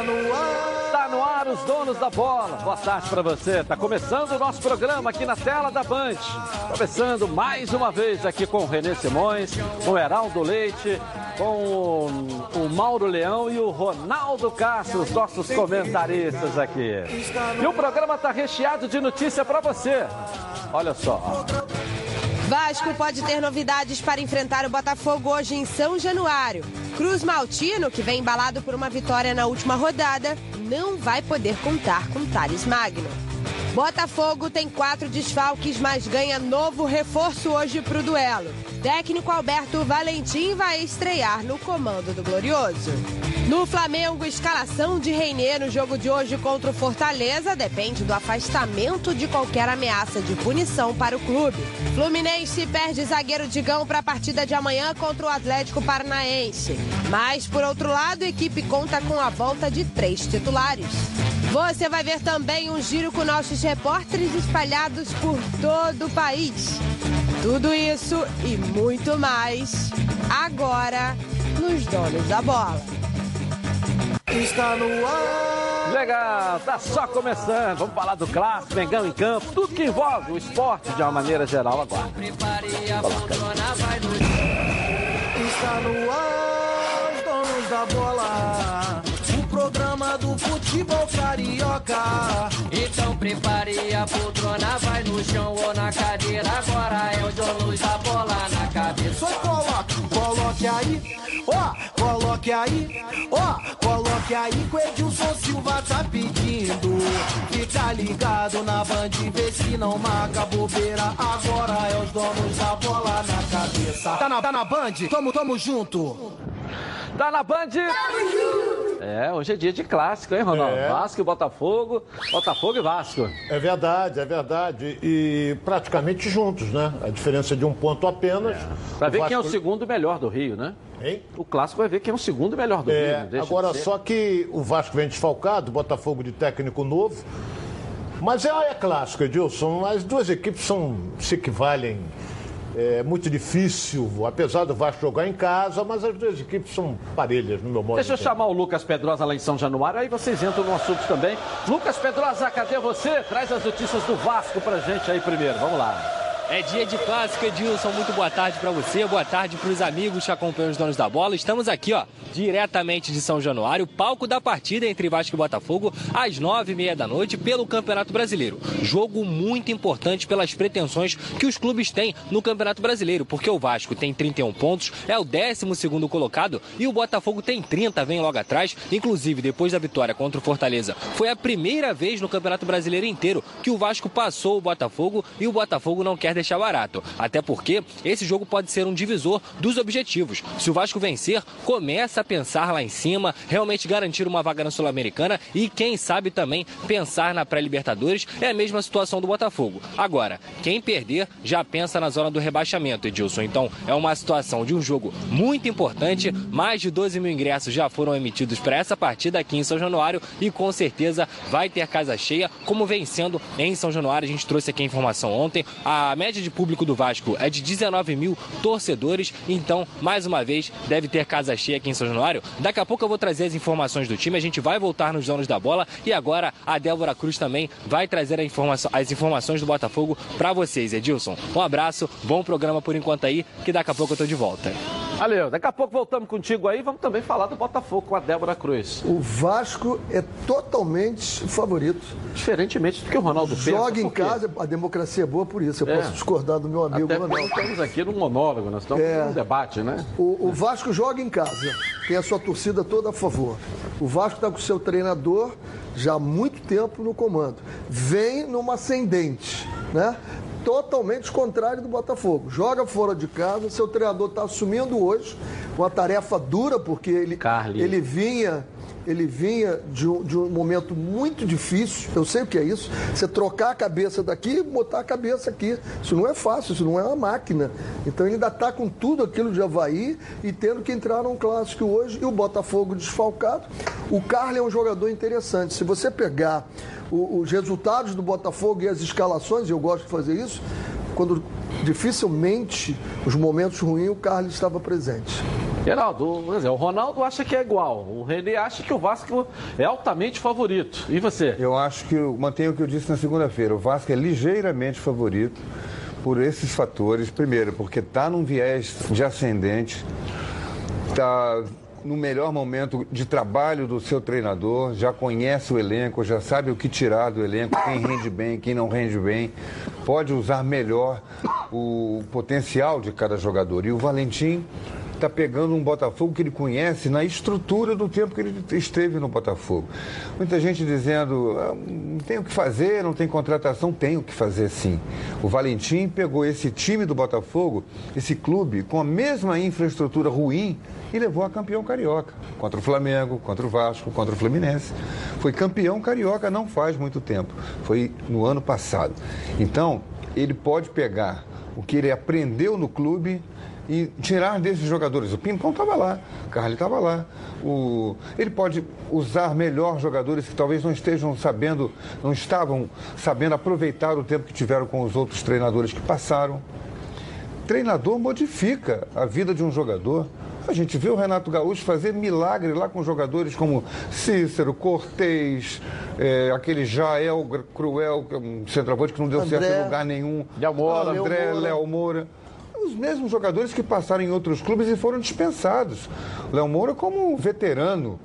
Está no ar. No ar os donos da bola. Boa tarde para você. Está começando o nosso programa aqui na tela da Band. Começando mais uma vez aqui com o Renê Simões, com o Heraldo Leite, com o, o Mauro Leão e o Ronaldo Castro, os nossos comentaristas aqui. E o programa está recheado de notícia para você. Olha só. Vasco pode ter novidades para enfrentar o Botafogo hoje em São Januário. Cruz Maltino, que vem embalado por uma vitória na última rodada, não vai poder contar com Thales Magno. Botafogo tem quatro desfalques, mas ganha novo reforço hoje para o duelo. Técnico Alberto Valentim vai estrear no comando do Glorioso. No Flamengo, escalação de Reinier no jogo de hoje contra o Fortaleza depende do afastamento de qualquer ameaça de punição para o clube. Fluminense perde zagueiro Digão para a partida de amanhã contra o Atlético Paranaense. Mas, por outro lado, a equipe conta com a volta de três titulares. Você vai ver também um giro com nossos repórteres espalhados por todo o país. Tudo isso e muito mais agora nos Donos da Bola. Está no ar. Legal, tá só começando. Vamos falar do clássico, Mengão em campo, tudo que envolve o esporte de uma maneira geral agora. Está no ar. Os donos da bola. Programa do futebol carioca. Então prepare a poltrona, vai no chão ou na cadeira. Agora é o donos da bola na cabeça. Só coloque, coloque aí, ó, coloque aí, ó, coloque aí que o Edilson Silva tá pedindo. Fica ligado na band, vê se não marca bobeira. Agora é os donos da bola na cabeça. Tá na, tá na band? Tamo, tamo junto. Tá na Band? É, hoje é dia de clássico, hein, Ronaldo? É. Vasco e Botafogo, Botafogo e Vasco. É verdade, é verdade. E praticamente juntos, né? A diferença de um ponto apenas. Pra ver O quem é o Vasco- segundo melhor do Rio, né? Hein? O clássico vai ver quem é o segundo melhor do Rio. É, de agora, só que o Vasco vem desfalcado, Botafogo de técnico novo. Mas é, é clássico, Edilson. As duas equipes são, se equivalem. É muito difícil, apesar do Vasco jogar em casa, mas as duas equipes são parelhas, no meu modo Deixa eu chamar o Lucas Pedrosa lá em São Januário, aí vocês entram no assunto também. Lucas Pedrosa, cadê você? Traz as notícias do Vasco pra gente aí primeiro. Vamos lá. É dia de clássico, Edilson. Muito boa tarde para você, boa tarde para os amigos que acompanham os donos da bola. Estamos aqui, ó, diretamente de São Januário, palco da partida entre Vasco e Botafogo, às nove e meia da noite, pelo Campeonato Brasileiro. Jogo muito importante pelas pretensões que os clubes têm no Campeonato Brasileiro, porque o Vasco tem 31 pontos, é o 12 segundo colocado e o Botafogo tem 30, vem logo atrás. Inclusive, depois da vitória contra o Fortaleza, foi a primeira vez no Campeonato Brasileiro inteiro que o Vasco passou o Botafogo e o Botafogo não quer deixar barato. Até porque esse jogo pode ser um divisor dos objetivos. Se o Vasco vencer, começa a pensar lá em cima, realmente garantir uma vaga na Sul-Americana e, quem sabe, também pensar na pré-Libertadores. É a mesma situação do Botafogo. Agora, quem perder já pensa na zona do rebaixamento, Edilson. Então, é uma situação de um jogo muito importante. Mais de 12 mil ingressos já foram emitidos para essa partida aqui em São Januário e com certeza vai ter casa cheia, como vencendo em São Januário. A gente trouxe aqui a informação ontem. A média de público do Vasco é de 19 mil torcedores. Então, mais uma vez, deve ter casa cheia aqui em São Januário. Daqui a pouco eu vou trazer as informações do time. A gente vai voltar nos donos da bola. E agora a Débora Cruz também vai trazer a informação- as informações do Botafogo para vocês, Edilson. Um abraço, bom programa por enquanto aí, que daqui a pouco eu tô de volta. Valeu. Daqui a pouco voltamos contigo aí. Vamos também falar do Botafogo com a Débora Cruz. O Vasco é totalmente favorito. Diferentemente do que o Ronaldo pensa. Joga em casa, a democracia é boa por isso. Eu É. posso discordar do meu amigo Até porque nós Ronaldo. estamos aqui num monólogo, nós estamos É. num debate, né? O, o Vasco joga em casa, tem a sua torcida toda a favor. O Vasco está com o seu treinador já há muito tempo no comando. Vem numa ascendente, né? Totalmente contrário do Botafogo. Joga fora de casa, seu treinador está assumindo hoje uma tarefa dura, porque ele, Carly. ele vinha. Ele vinha de um, de um momento muito difícil, eu sei o que é isso. Você trocar a cabeça daqui e botar a cabeça aqui. Isso não é fácil, isso não é uma máquina. Então ele ainda está com tudo aquilo de Havaí e tendo que entrar num clássico hoje. E o Botafogo desfalcado. O Carlos é um jogador interessante. Se você pegar os resultados do Botafogo e as escalações, eu gosto de fazer isso, quando dificilmente os momentos ruins o Carlos estava presente. Geraldo, dizer, o Ronaldo acha que é igual, o René acha que o Vasco é altamente favorito. E você? Eu acho que, eu mantenho o que eu disse na segunda-feira, o Vasco é ligeiramente favorito por esses fatores. Primeiro, porque está num viés de ascendente, está no melhor momento de trabalho do seu treinador, já conhece o elenco, já sabe o que tirar do elenco, quem rende bem, quem não rende bem, pode usar melhor o potencial de cada jogador. E o Valentim está pegando um Botafogo que ele conhece na estrutura do tempo que ele esteve no Botafogo. Muita gente dizendo, ah, não tem o que fazer, não tem contratação, tem o que fazer sim. O Valentim pegou esse time do Botafogo, esse clube, com a mesma infraestrutura ruim e levou a campeão carioca. Contra o Flamengo, contra o Vasco, contra o Fluminense. Foi campeão carioca não faz muito tempo. Foi no ano passado. Então, ele pode pegar o que ele aprendeu no clube e tirar desses jogadores. O Pimpão estava lá, o Carly estava lá. O... Ele pode usar melhor jogadores que talvez não estejam sabendo, não estavam sabendo aproveitar o tempo que tiveram com os outros treinadores que passaram. Treinador modifica a vida de um jogador. A gente vê o Renato Gaúcho fazer milagre lá com jogadores como Cícero, Cortez, é, aquele Jael Cruel, é um centroavante que não deu André, certo em lugar nenhum. Léo Moura, André, Léo Moura. Os mesmos jogadores que passaram em outros clubes e foram dispensados. Léo Moura, como veterano,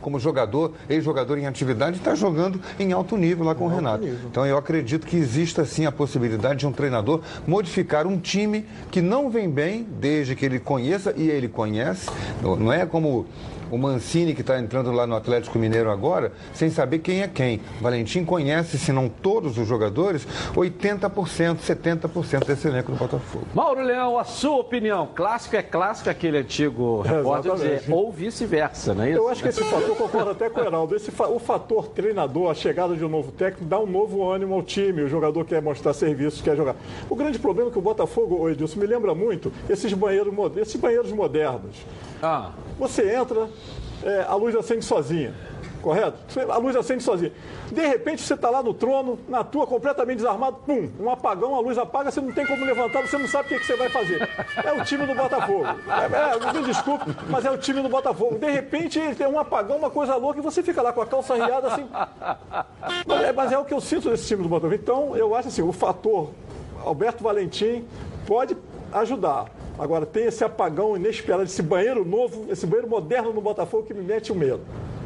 como jogador, ex-jogador em atividade, está jogando em alto nível lá com o Renato. Então eu acredito que exista sim a possibilidade de um treinador modificar um time que não vem bem, desde que ele conheça, e ele conhece. Não é como o Mancini que está entrando lá no Atlético Mineiro agora, sem saber quem é quem. Valentim conhece, se não todos os jogadores, 80%, 70% desse elenco do Botafogo. Mauro Leão, a sua opinião. Clássico é clássico, aquele antigo repórter dizer, ou vice-versa, não é isso? Eu acho que esse fator, concordo até com o Heraldo, esse fa- o fator treinador, a chegada de um novo técnico, dá um novo ânimo ao time, o jogador quer mostrar serviço, quer jogar. O grande problema é que o Botafogo, ô Edilson, me lembra muito esses banheiros, esses banheiros modernos. Ah, Você entra, é, a luz acende sozinha, correto? A luz acende sozinha. De repente você está lá no trono, na tua, completamente desarmado, pum, um apagão, a luz apaga, você não tem como levantar, você não sabe o que, que você vai fazer. É o time do Botafogo. É, é, me desculpe, mas é o time do Botafogo. De repente ele tem um apagão, uma coisa louca, e você fica lá com a calça riada assim. Mas é, mas é o que eu sinto desse time do Botafogo. Então, eu acho assim, o fator Alberto Valentim pode ajudar. Agora, tem esse apagão inesperado, esse banheiro novo, esse banheiro moderno no Botafogo que me mete o medo.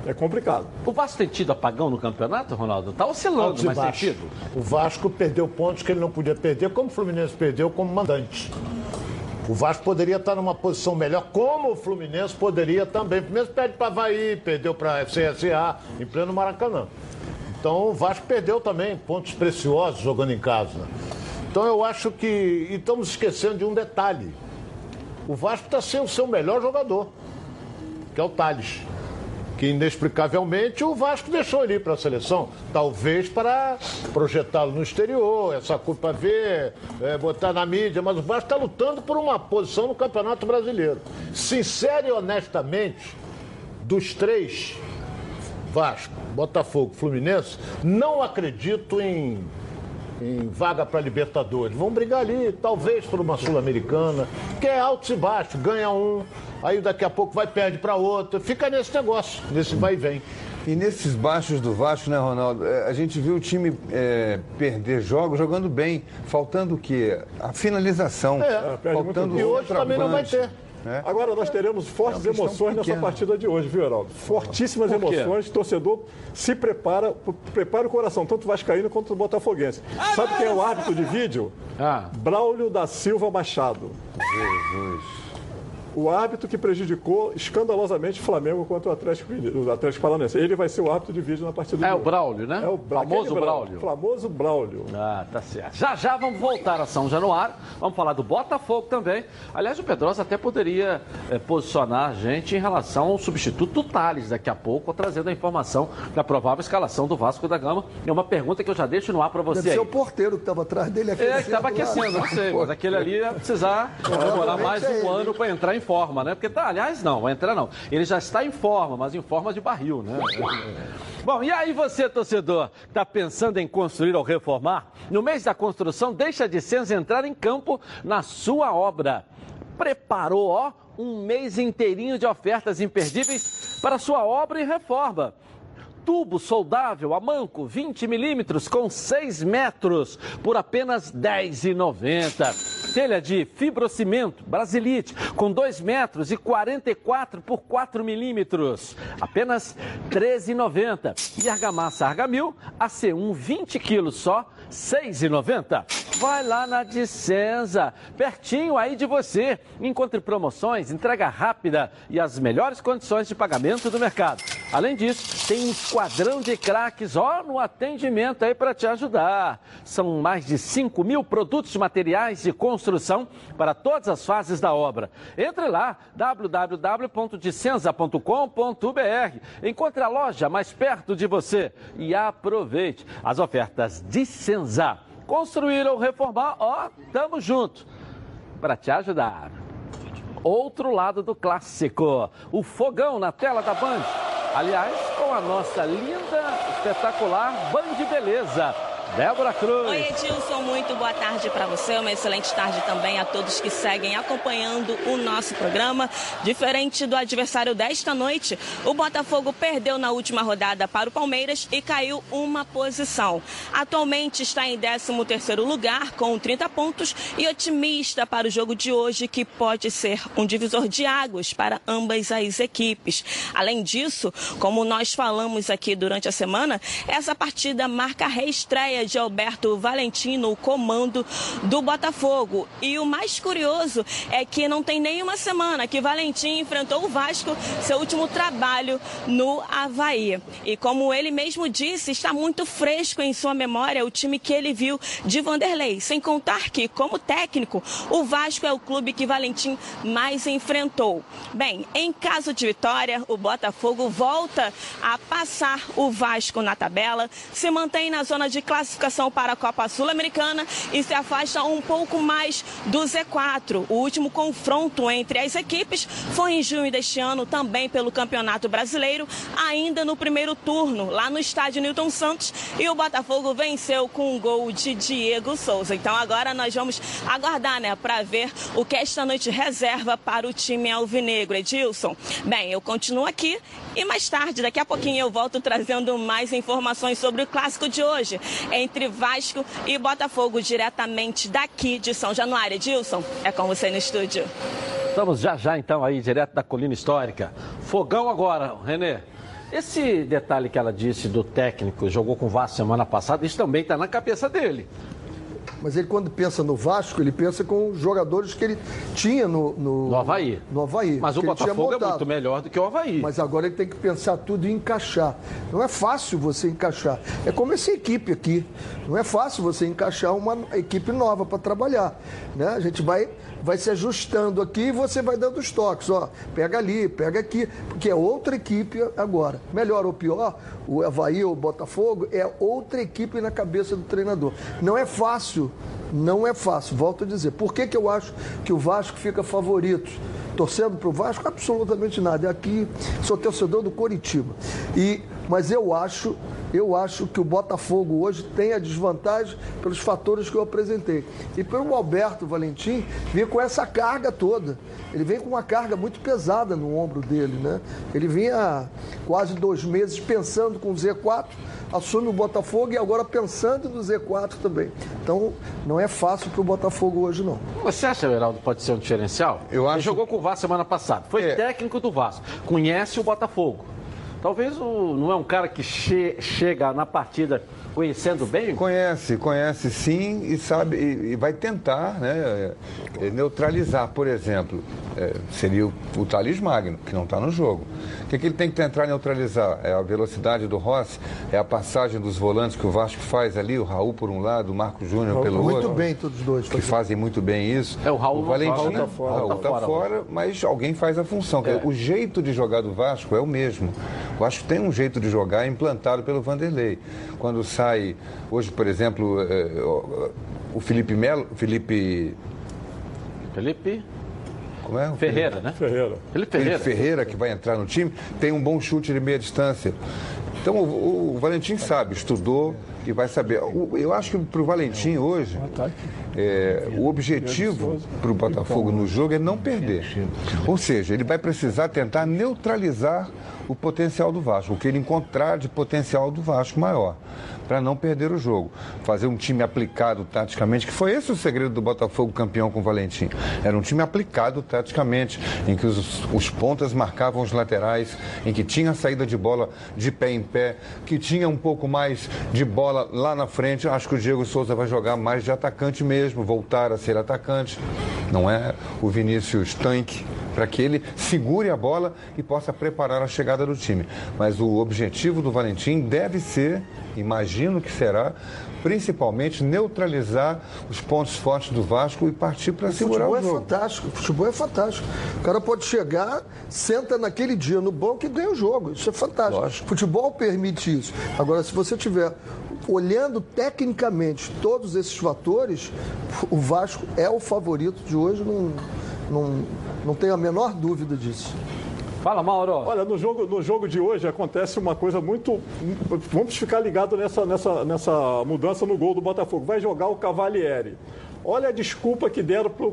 É complicado. o Vasco tem tido apagão no campeonato, Ronaldo? Tá oscilando, mas tem baixos. tido. O Vasco perdeu pontos que ele não podia perder, como o Fluminense perdeu como mandante. O Vasco poderia estar numa posição melhor, como o Fluminense poderia também. O Fluminense perde para Havaí, perdeu para CSA, em pleno Maracanã. Então o Vasco perdeu também pontos preciosos jogando em casa. Então eu acho que. E estamos esquecendo de um detalhe. O Vasco está sem o seu melhor jogador, que é o Thales. Que inexplicavelmente o Vasco deixou ele para a seleção. Talvez para projetá-lo no exterior, essa culpa ver, é, botar na mídia, mas o Vasco está lutando por uma posição no Campeonato Brasileiro. Sincero e honestamente, dos três, Vasco, Botafogo, Fluminense, não acredito em, em vaga para Libertadores. Vão brigar ali, talvez por uma Sul-Americana, que é altos e baixos, ganha um, aí daqui a pouco vai perde para outro, fica nesse negócio, nesse vai e vem. E nesses baixos do Vasco, né, Ronaldo? é, A gente viu o time é, perder jogos jogando bem, faltando o quê? A finalização. É, muito faltando. E hoje também não vai ter. Né? Agora nós teremos fortes É emoções nessa pequena. partida de hoje, viu, Heraldo? Fortíssimas emoções. Torcedor se prepara, prepara o coração, tanto vascaíno quanto botafoguense. Sabe quem é o árbitro de vídeo? Ah. Braulio da Silva Machado. Jesus. O árbitro que prejudicou escandalosamente o Flamengo contra o Atlético, o Atlético Paranaense. Ele vai ser o árbitro de vídeo na partida É o hoje. Braulio, né? É o Bra- famoso Braulio. Famoso Braulio. Ah, tá certo. Já já vamos voltar a São Januário. Vamos falar do Botafogo também. Aliás, o Pedrosa até poderia eh, posicionar a gente em relação ao substituto do Thales daqui a pouco, trazendo a informação da provável escalação do Vasco da Gama. É uma pergunta que eu já deixo no ar para você Deve aí. ser o porteiro que estava atrás dele aqui. É, que estava aquecendo, não sei, mas aquele ali ia precisar demorar mais é um ano para entrar em forma, né? Porque, tá, aliás, não, vai entrar não. Ele já está em forma, mas em forma de barril, né? Bom, e aí você, torcedor, está pensando em construir ou reformar? No mês da construção, deixa de Senza entrar em campo na sua obra. Preparou, ó, um mês inteirinho de ofertas imperdíveis para sua obra e reforma. Tubo soldável a manco 20 milímetros com 6 metros por apenas R$ 10,90. Telha de fibrocimento Brasilite com 2 metros e 44 por 4 milímetros, apenas R$ 13,90. E argamassa Argamil AC1 20 quilos só, R$ 6,90. Vai lá na Dicenza, pertinho aí de você. Encontre promoções, entrega rápida e as melhores condições de pagamento do mercado. Além disso, tem um esquadrão de craques, ó, no atendimento aí para te ajudar. São mais de 5 mil produtos de materiais de construção para todas as fases da obra. Entre lá, www.dicenza.com.br. Encontre a loja mais perto de você e aproveite as ofertas Dicenza. Construir ou reformar, ó, tamo junto para te ajudar. Outro lado do clássico, o fogão na tela da Band. Aliás, com a nossa linda, espetacular Band Beleza. Débora Cruz. Oi, Edilson, muito boa tarde para você. Uma excelente tarde também a todos que seguem acompanhando o nosso programa. Diferente do adversário desta noite, o Botafogo perdeu na última rodada para o Palmeiras e caiu uma posição. Atualmente está em 13º lugar com 30 pontos e otimista para o jogo de hoje que pode ser um divisor de águas para ambas as equipes. Além disso, como nós falamos aqui durante a semana, essa partida marca a reestreia de Alberto Valentim no comando do Botafogo. E o mais curioso é que não tem nenhuma semana que Valentim enfrentou o Vasco, seu último trabalho no Havaí. E como ele mesmo disse, está muito fresco em sua memória o time que ele viu de Vanderlei. Sem contar que, como técnico, o Vasco é o clube que Valentim mais enfrentou. Bem, em caso de vitória, o Botafogo volta a passar o Vasco na tabela, se mantém na zona de classificação classificação para a Copa Sul-Americana e se afasta um pouco mais do Z4. O último confronto entre as equipes foi em junho deste ano, também pelo Campeonato Brasileiro, ainda no primeiro turno, lá no estádio Newton Santos, e o Botafogo venceu com um gol de Diego Souza. Então agora nós vamos aguardar, né, para ver o que esta noite reserva para o time alvinegro. Edilson, bem, eu continuo aqui e mais tarde, daqui a pouquinho, eu volto trazendo mais informações sobre o clássico de hoje entre Vasco e Botafogo, diretamente daqui de São Januário. Edilson, é com você no estúdio. Estamos já já então aí, direto da colina histórica. Fogão agora, Renê. Esse detalhe que ela disse do técnico, jogou com o Vasco semana passada, isso também está na cabeça dele. Mas ele, quando pensa no Vasco, ele pensa com os jogadores que ele tinha no, no, No Havaí. No Havaí. Mas o Botafogo é muito melhor do que o Havaí. Mas agora ele tem que pensar tudo e encaixar. Não é fácil você encaixar. É como essa equipe aqui. Não é fácil você encaixar uma equipe nova para trabalhar. Né? A gente vai, vai se ajustando aqui e você vai dando os toques. Ó, pega ali, pega aqui, porque é outra equipe agora. Melhor ou pior, o Havaí ou o Botafogo é outra equipe na cabeça do treinador. Não é fácil. Não é fácil, volto a dizer. Por que, que eu acho que o Vasco fica favorito? Torcendo para o Vasco? Absolutamente nada. É aqui, sou torcedor do Coritiba. E, mas eu acho, eu acho que o Botafogo hoje tem a desvantagem pelos fatores que eu apresentei. E pelo Alberto Valentim vir com essa carga toda. Ele vem com uma carga muito pesada no ombro dele, né? Ele vinha quase dois meses pensando com o Z4, assume o Botafogo e agora pensando no Z4 também. Então, não é fácil para o Botafogo hoje, não. Você acha, Heraldo, pode ser um diferencial? Eu acho- Ele jogou com o Vasco semana passada. Foi É. técnico do Vasco. Conhece o Botafogo. Talvez o, não é um cara que che- chega na partida conhecendo bem? Conhece, conhece sim e sabe e, e vai tentar né, eh, neutralizar, por exemplo, eh, seria o, o Thales Magno, que não está no jogo. O que, que ele tem que tentar neutralizar? É a velocidade do Rossi, é a passagem dos volantes que o Vasco faz ali, o Raul por um lado, o Marco Júnior pelo muito outro. bem todos os dois. que fazem muito bem isso. É, o Raul não Valentim? Raul fora. Raul Tá tá fora, fora, mas alguém faz a função. É. O jeito de jogar do Vasco é o mesmo. O Vasco tem um jeito de jogar implantado pelo Vanderlei. Quando sai, hoje, por exemplo, eh, o- o Felipe Melo, Felipe. Felipe Como é? Ferreira, né? Ferreira. Felipe Felipe Ferreira. Ferreira, que vai entrar no time, tem um bom chute de meia distância. Então o, o Valentim sabe, estudou e vai saber. O- Eu acho que para o Valentim hoje, é, o objetivo para o Botafogo no jogo é não perder. Ou seja, ele vai precisar tentar neutralizar o potencial do Vasco, o que ele encontrar de potencial do Vasco maior, para não perder o jogo. Fazer um time aplicado taticamente, que foi esse o segredo do Botafogo campeão com o Valentim. Era um time aplicado taticamente, em que os, os pontas marcavam os laterais, em que tinha saída de bola de pé em pé, que tinha um pouco mais de bola lá na frente. Acho que o Diego Souza vai jogar mais de atacante mesmo, voltar a ser atacante. Não é o Vinícius tanque, para que ele segure a bola e possa preparar a chegada do time. Mas o objetivo do Valentim deve ser, imagino que será, principalmente neutralizar os pontos fortes do Vasco e partir para segurar futebol o é jogo. fantástico, futebol é fantástico. O cara pode chegar, senta naquele dia no banco e ganha o jogo. Isso é fantástico. Futebol permite isso. Agora, se você tiver olhando tecnicamente todos esses fatores, o Vasco é o favorito de hoje, não, não, não tenho a menor dúvida disso. Fala, Mauro. Olha, no jogo, no jogo de hoje acontece uma coisa muito. Vamos ficar ligados nessa, nessa, nessa mudança no gol do Botafogo. Vai jogar o Cavalieri. Olha a desculpa que deram para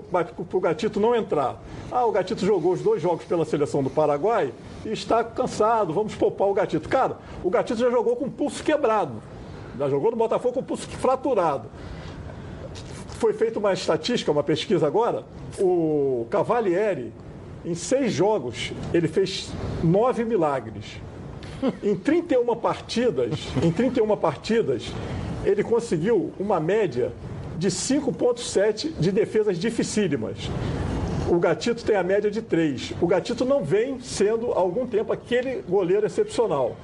o Gatito não entrar. Ah, o Gatito jogou os dois jogos pela seleção do Paraguai e está cansado, vamos poupar o Gatito. Cara, o Gatito já jogou com o pulso quebrado. Já jogou no Botafogo com o pulso fraturado. Foi feita uma estatística, uma pesquisa agora. O Cavalieri, em seis jogos, ele fez nove milagres. Em 31 partidas, em 31 partidas, ele conseguiu uma média de 5,7 de defesas dificílimas. O Gatito tem a média de 3. O Gatito não vem sendo há algum tempo aquele goleiro excepcional.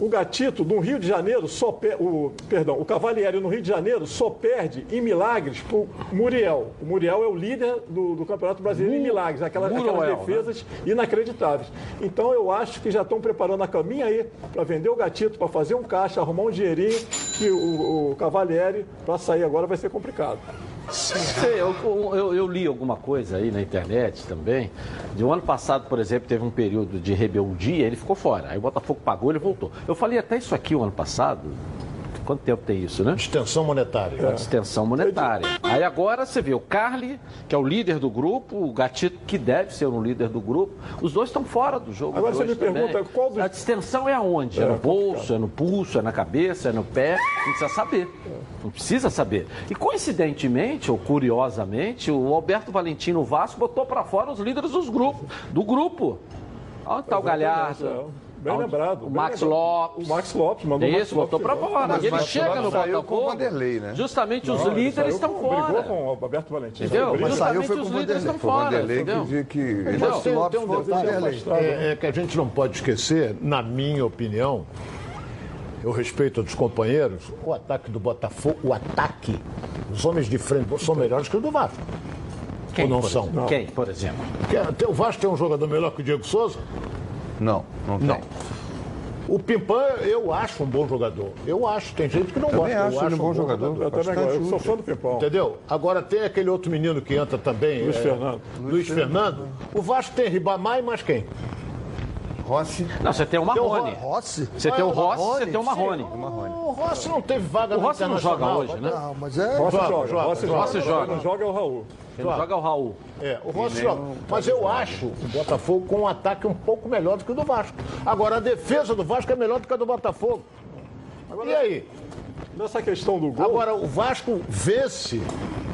O Gatito, no Rio de Janeiro, só per... o, perdão, o Cavalieri no Rio de Janeiro só perde em milagres para o Muriel. O Muriel é o líder do, do Campeonato Brasileiro em milagres, aquelas, Muriel, aquelas né? defesas inacreditáveis. Então eu acho que já estão preparando a caminha aí para vender o Gatito, para fazer um caixa, arrumar um dinheirinho, que o, o Cavalieri, para sair agora, vai ser complicado. Sei, eu, eu- eu li alguma coisa aí na internet também. De um ano passado, por exemplo, teve um período de rebeldia, ele ficou fora. Aí o Botafogo pagou, ele voltou. Eu falei até isso aqui o ano passado. Quanto tempo tem isso, né? Extensão monetária. A distensão monetária. Aí agora você vê o Carly, que é o líder do grupo, o Gatito, que deve ser um líder do grupo. Os dois estão fora do jogo. Agora você me pergunta também. qual dos- A distensão é aonde? É, É, no bolso, é no pulso, é na cabeça, é no pé? Não precisa saber. Não precisa saber. E coincidentemente, ou curiosamente, o Alberto Valentim no Vasco botou para fora os líderes dos grupos, do grupo. Onde está o Galhardo? Bem lembrado. O bem Max lembrado. Lopes. O Max Lopes mandou Isso, botou para fora. Mas E ele chega no saiu com o Botafogo. Vanderlei, né? Justamente os Não, ele líderes estão com- fora. Brigou com o Alberto Valentim. Entendeu? Mas saiu foi com os o líderes estão Foi o fora. Vanderlei que entendeu? dizia que. Tem, um detalhe Vanderlei. é, é que a gente não pode esquecer, na minha opinião, eu respeito dos companheiros, o ataque do Botafogo, o ataque, os homens de frente são melhores que o do Vasco. Quem, Ou não são? exemplo? Quem, por exemplo? Porque o Vasco tem um jogador melhor que o Diego Souza? Não, não tem. Não. O Pimpã, eu acho um bom jogador. Eu acho, tem gente que não Também gosta. acho eu ele um bom jogador. Eu também gosto. Eu sou fã do Pimpão. Entendeu? Agora tem aquele outro menino que entra também. Luiz é, Fernando. Luiz Fernando. O Vasco tem Ribamar e mais quem? Rossi. Não, você tem o Tem o Marrone. Rossi? Você tem o o Rossi, Marrone, você tem o Marrone. O Rossi não teve vaga O no Rossi não joga hoje, né? Não, mas é. Rossi Joga, Rossi joga. joga. Rossi joga. Quem não joga é o Raul. Ele joga é o Raul. É, o Rossi. Mas eu acho o Botafogo com um ataque um pouco melhor do que o do Vasco. Agora, a defesa do Vasco é melhor do que a do Botafogo. E aí? Nessa questão do gol, Agora, o Vasco vence.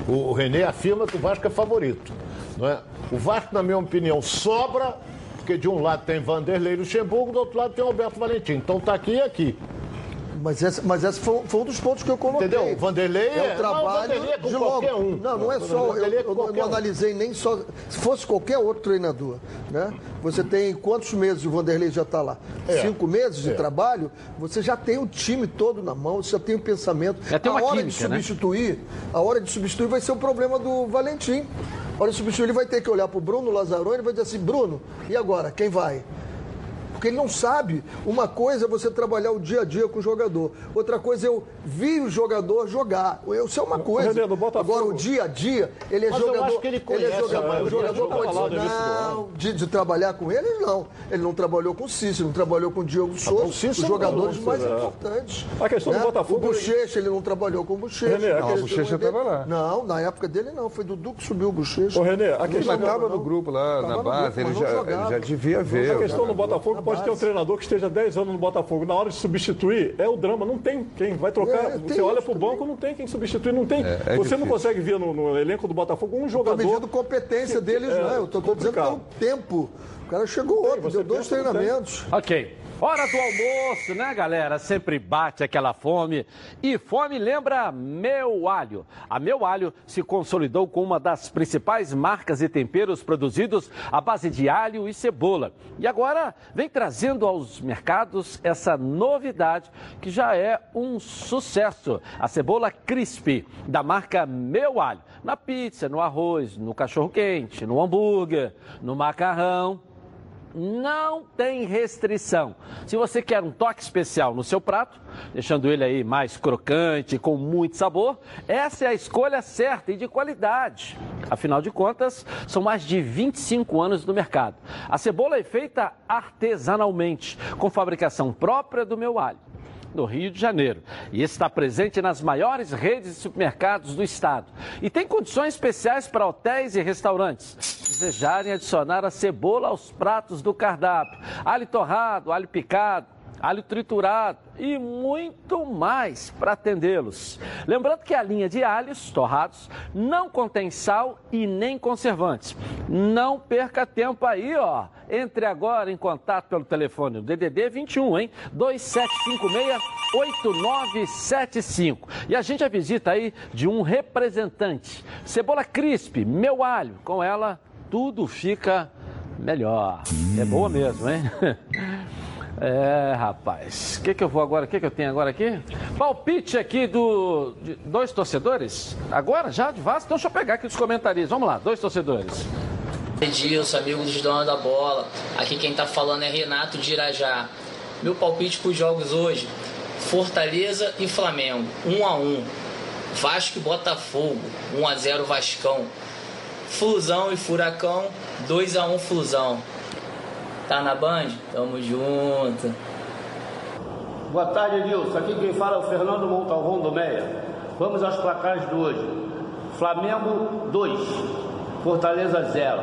O René afirma que o Vasco é favorito. Não é? O Vasco, na minha opinião, sobra, porque de um lado tem Vanderlei Luxemburgo, do outro lado tem Alberto Valentim. Então tá aqui e aqui. Mas esse, mas esse foi, foi um dos pontos que eu coloquei. Entendeu? O Vanderlei é é- o trabalho não, o Vanderlei é com de qualquer longo. um. Não, não é só. Eu, é eu não- qualquer não um. analisei nem só. Se fosse qualquer outro treinador, né? Você tem quantos meses o Vanderlei já está lá? É. Cinco meses de É. trabalho, você já tem o time todo na mão, você já tem o pensamento. Já tem uma a hora química, de né? substituir, a hora de substituir vai ser o problema do Valentim. A hora de substituir, ele vai ter que olhar para o Bruno Lazzaroni e vai dizer assim, Bruno, e agora? Quem vai? Porque ele não sabe. Uma coisa é você trabalhar o dia a dia com o jogador, outra coisa é eu vi o jogador jogar. Isso é uma coisa. René, no Botafogo- Agora, o dia a dia, ele é Mas eu jogador. acho que ele é conhece a jogador, maioria o jogador não, de, de trabalhar com ele, não. Ele não trabalhou com o Cícero, não trabalhou com o Diogo Souza, os Cícero jogadores não, mais é. importantes. A questão do Botafogo- O Bochecha, ele não trabalhou com o Bochecha. René, a Não, questão- o Bochecha estava lá. Não, na época dele não. Foi Dudu que subiu o Bochecha. Ô, René, a questão- Mas estava no grupo lá, Tava na base, grupo, ele já, ele devia ver. A questão do Botafogo pode ter um treinador que esteja 10 anos no Botafogo. Na hora de substituir, é o drama. Não tem quem. Vai trocar. É, você olha isso pro banco, não tem quem substituir. Não tem. é você não difícil. consegue ver no, no elenco do Botafogo um Tô jogador. medindo competência deles, É, não. Eu tô, tô dizendo que é o tempo. O cara chegou você deu dois não treinamentos. Ok. Hora do almoço, né, galera? Sempre bate aquela fome. E fome lembra Meu Alho. A Meu Alho se consolidou com uma das principais marcas e temperos produzidos à base de alho e cebola. E agora vem trazendo aos mercados essa novidade que já é um sucesso. A cebola crispy da marca Meu Alho. Na pizza, no arroz, no cachorro quente, no hambúrguer, no macarrão não tem restrição. Se você quer um toque especial no seu prato, deixando ele aí mais crocante, com muito sabor, essa é a escolha certa e de qualidade. Afinal de contas, são mais de 25 anos no mercado. A cebola é feita artesanalmente, com fabricação própria do meu alho no Rio de Janeiro e está presente nas maiores redes de supermercados do estado. E tem condições especiais para hotéis e restaurantes. Se desejarem adicionar a cebola aos pratos do cardápio, alho torrado, alho picado, alho triturado e muito mais para atendê-los. Lembrando que a linha de alhos torrados não contém sal e nem conservantes. Não perca tempo aí, ó. Entre agora em contato pelo telefone DDD 21, hein? 2756-8975. E a gente a visita aí de um representante. Cebola crisp, meu alho. Com ela, tudo fica melhor. É boa mesmo, hein? É, rapaz. O que, que eu vou agora? O que, que eu tenho agora aqui? Palpite aqui do. de dois torcedores? Agora já de Vasco? Então deixa eu pegar aqui os comentários. Vamos lá, dois torcedores. Edilson, amigo dos donos da bola. Aqui quem tá falando é Renato de Irajá. Meu palpite para os jogos hoje: Fortaleza e Flamengo, 1 a 1. Vasco e Botafogo, 1 a 0 Vascão. Flusão e Furacão, 2 a 1 Flusão. Tá na Band? Tamo junto. Boa tarde, Edilson. Aqui quem fala é o Fernando Montalvão do Meia. Vamos aos placares de hoje. Flamengo 2, Fortaleza 0.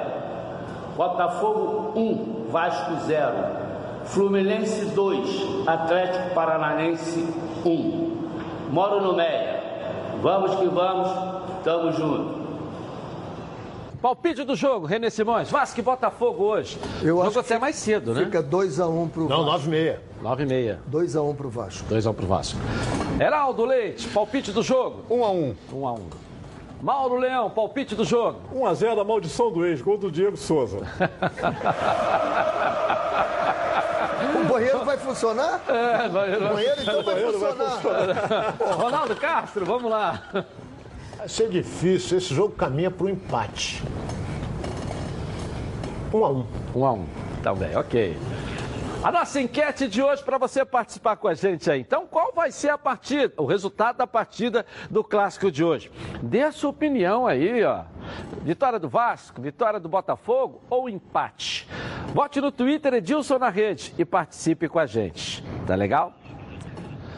Botafogo 1, Vasco 0. Fluminense 2, Atlético Paranense 1. Moro no Meia. Vamos que vamos, tamo junto. Palpite do jogo, René Simões. Vasco e Botafogo hoje. Eu o acho jogo que até mais cedo, né? Fica 2x1 pro Não, Vasco. 9 e meia. 9 e meia. 2x1 pro Vasco. 2 a 1 pro Vasco. Heraldo Leite, palpite do jogo. 1 a 1 1 a 1 Mauro Leão, palpite do jogo. 1x0 a maldição do ex, gol do Diego Souza. O banheiro vai funcionar? É, vai, O banheiro então vai vai funcionar. Ô, Ronaldo Castro, vamos lá. Vai ser difícil. Esse jogo caminha para o empate. 1 a 1 1 a 1 Também, ok. A nossa enquete de hoje para você participar com a gente aí. Então, qual vai ser a partida, o resultado da partida do clássico de hoje? Dê a sua opinião aí, ó. Vitória do Vasco, vitória do Botafogo ou empate? Vote no Twitter Edilson na rede e participe com a gente. Tá legal?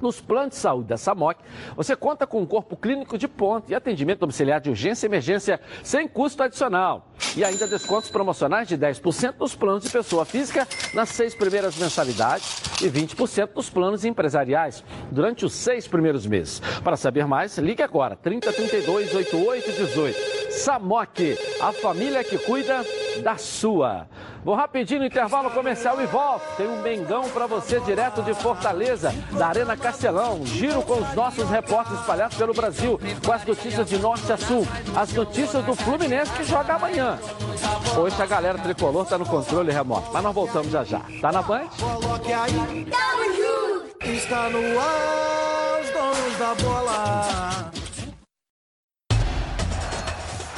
Nos planos de saúde da SAMOC, você conta com um corpo clínico de ponta e atendimento domiciliar de urgência e emergência sem custo adicional. E ainda descontos promocionais de 10% nos planos de pessoa física nas seis primeiras mensalidades e 20% nos planos empresariais durante os seis primeiros meses. Para saber mais, ligue agora, 3032 8818. SAMOC, a família que cuida da sua. Vou rapidinho no intervalo comercial e volto. Tem um Mengão para você direto de Fortaleza, da Arena Castelão. Giro com os nossos repórteres espalhados pelo Brasil, com as notícias de norte a sul. As notícias do Fluminense que joga amanhã. Hoje a galera tricolor tá no controle remoto, mas nós voltamos já já. Tá na Band? Coloque aí. Está no ar, os donos da bola.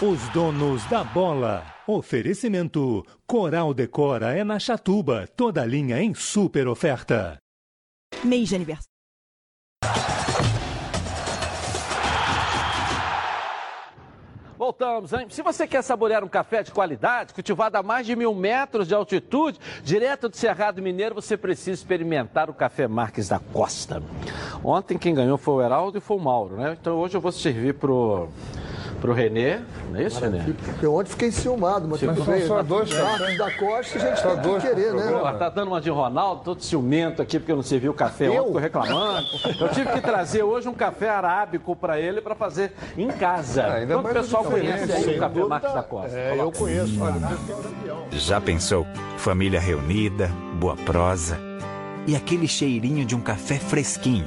Os donos da bola. Oferecimento: Coral Decora é na Chatuba, toda linha em super oferta. Mês de aniversário. Voltamos, hein? Se você quer saborear um café de qualidade, cultivado a mais de mil metros de altitude, direto do Cerrado Mineiro, você precisa experimentar o café Marques da Costa. Ontem quem ganhou foi o Heraldo e foi o Mauro, né? Então hoje eu vou servir pro, pro Renê, não é isso, Renê? Eu ontem fiquei ciumado, mas são bem. só dois Marcos cafés. da Costa, a gente Só tem que querer, né? Pô, tá dando uma de Ronaldo, todo ciumento aqui porque eu não servi o café Eu? ontem, tô reclamando. Eu tive que trazer hoje um café arábico para ele para fazer em casa. Ah, ainda Todo o pessoal conhece aí o café dúvida, Marques da Costa. É, eu Coloca. conheço. Olha, Já pensou? Família reunida, boa prosa e aquele cheirinho de um café fresquinho.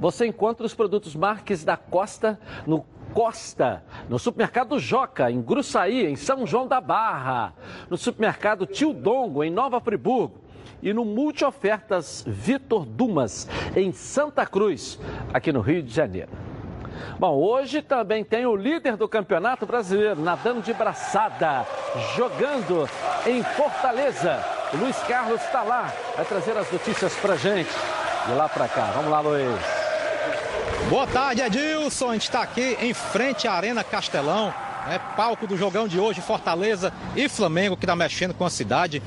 Você encontra os produtos Marques da Costa no Costa, no supermercado Joca, em Gruçaí, em São João da Barra, no supermercado Tio Dongo, em Nova Friburgo, e no Multiofertas Vitor Dumas, em Santa Cruz, aqui no Rio de Janeiro. Bom, hoje também tem o líder do Campeonato Brasileiro, nadando de braçada, jogando em Fortaleza. O Luiz Carlos está lá, vai trazer as notícias pra gente. De lá pra cá. Vamos lá, Luiz. Boa tarde, Edilson. A gente está aqui em frente à Arena Castelão, né, palco do jogão de hoje, Fortaleza e Flamengo, que está mexendo com a cidade.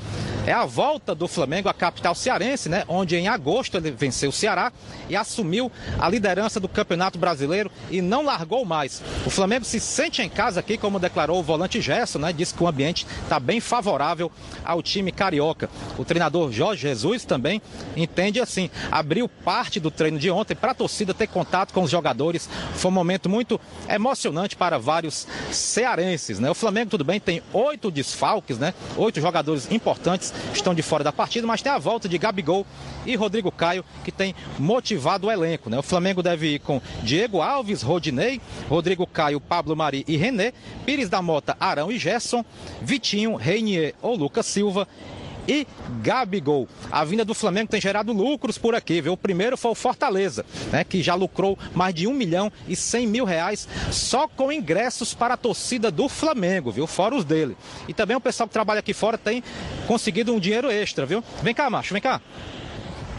É a volta do Flamengo à capital cearense, né, onde em agosto ele venceu o Ceará e assumiu a liderança do Campeonato Brasileiro e não largou mais. O Flamengo se sente em casa aqui, como declarou o volante Gerson, né, disse que o ambiente está bem favorável ao time carioca. O treinador Jorge Jesus também entende assim, abriu parte do treino de ontem para a torcida ter contato com os jogadores. Foi um momento muito emocionante para vários cearenses, né? O Flamengo, tudo bem, tem oito desfalques, né? Oito jogadores importantes estão de fora da partida, mas tem a volta de Gabigol e Rodrigo Caio, que tem motivado o elenco, né? O Flamengo deve ir com Diego Alves, Rodinei, Rodrigo Caio, Pablo Mari e René, Pires da Mota, Arão e Gerson, Vitinho, Reinier ou Lucas Silva e Gabigol. A vinda do Flamengo tem gerado lucros por aqui, viu? O primeiro foi o Fortaleza, né? Que já lucrou mais de 1 milhão e 100 mil reais só com ingressos para a torcida do Flamengo, viu? Fora os dele. E também o pessoal que trabalha aqui fora tem conseguido um dinheiro extra, viu? Vem cá, macho, vem cá.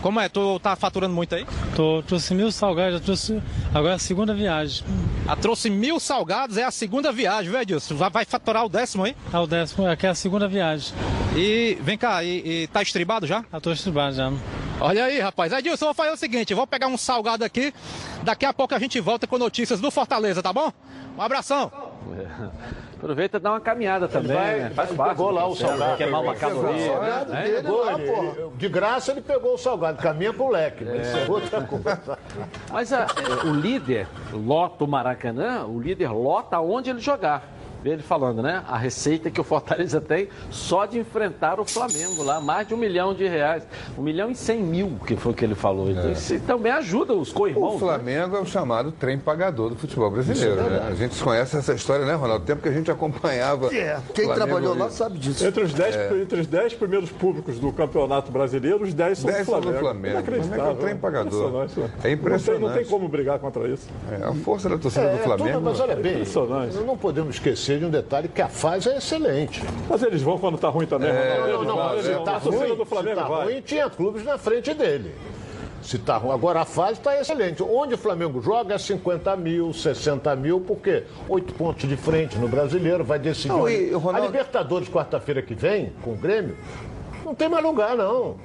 Como é? Tu tá faturando muito aí? Tô, trouxe mil salgados, já trouxe. Agora é a segunda viagem. Ah, trouxe mil salgados, é a segunda viagem, viu, Edilson? Vai, vai faturar o décimo aí? Ah, o décimo, aqui é a segunda viagem. E vem cá, e, e tá estribado já? Ah, tô estribado já. Olha aí, rapaz. Edilson, vou fazer o seguinte: vou pegar um salgado aqui. Daqui a pouco a gente volta com notícias do Fortaleza, tá bom? Um abração. Aproveita e dá uma caminhada também, vai- né? Faz ele parte. pegou lá o salgado. Queimar uma Ele pegou o caloria. salgado né? dele Pegou, ele- ele- de graça ele pegou o salgado, caminha pro leque, isso é outra coisa. Mas a- o líder lota o Maracanã, o líder lota onde ele jogar. Vê ele falando, né? A receita que o Fortaleza tem só de enfrentar o Flamengo lá, mais de um milhão de reais. Um milhão e cem mil, que foi o que ele falou. Então, É. isso também ajuda os co-irmãos. O Flamengo é o chamado trem pagador do futebol brasileiro. É né? A gente conhece essa história, né, Ronaldo? O tempo que a gente acompanhava. É, quem Flamengo trabalhou lá sabe disso. Entre os, dez, É. entre os dez primeiros públicos do Campeonato Brasileiro, os 10 são Dez do são do Flamengo. Flamengo. Inacreditável. Flamengo é o trem pagador. Impressionante, né? É impressionante. Não tem, não tem como brigar contra isso. É, a força da torcida É, do é Flamengo. tudo, mas olha bem, Impressionante. não podemos esquecer de um detalhe que a fase é excelente. Mas eles vão quando tá ruim também. É, Ronaldo. não, não, mas eles se tá torcida ruim, do Flamengo se tá vai. ruim, tinha clubes na frente dele. Se tá ruim. Agora a fase está excelente. Onde o Flamengo joga é 50 mil, 60 mil, porque oito pontos de frente no brasileiro, vai decidir. Não, e, Ronaldo- A Libertadores, quarta-feira que vem, com o Grêmio, não tem mais lugar, não.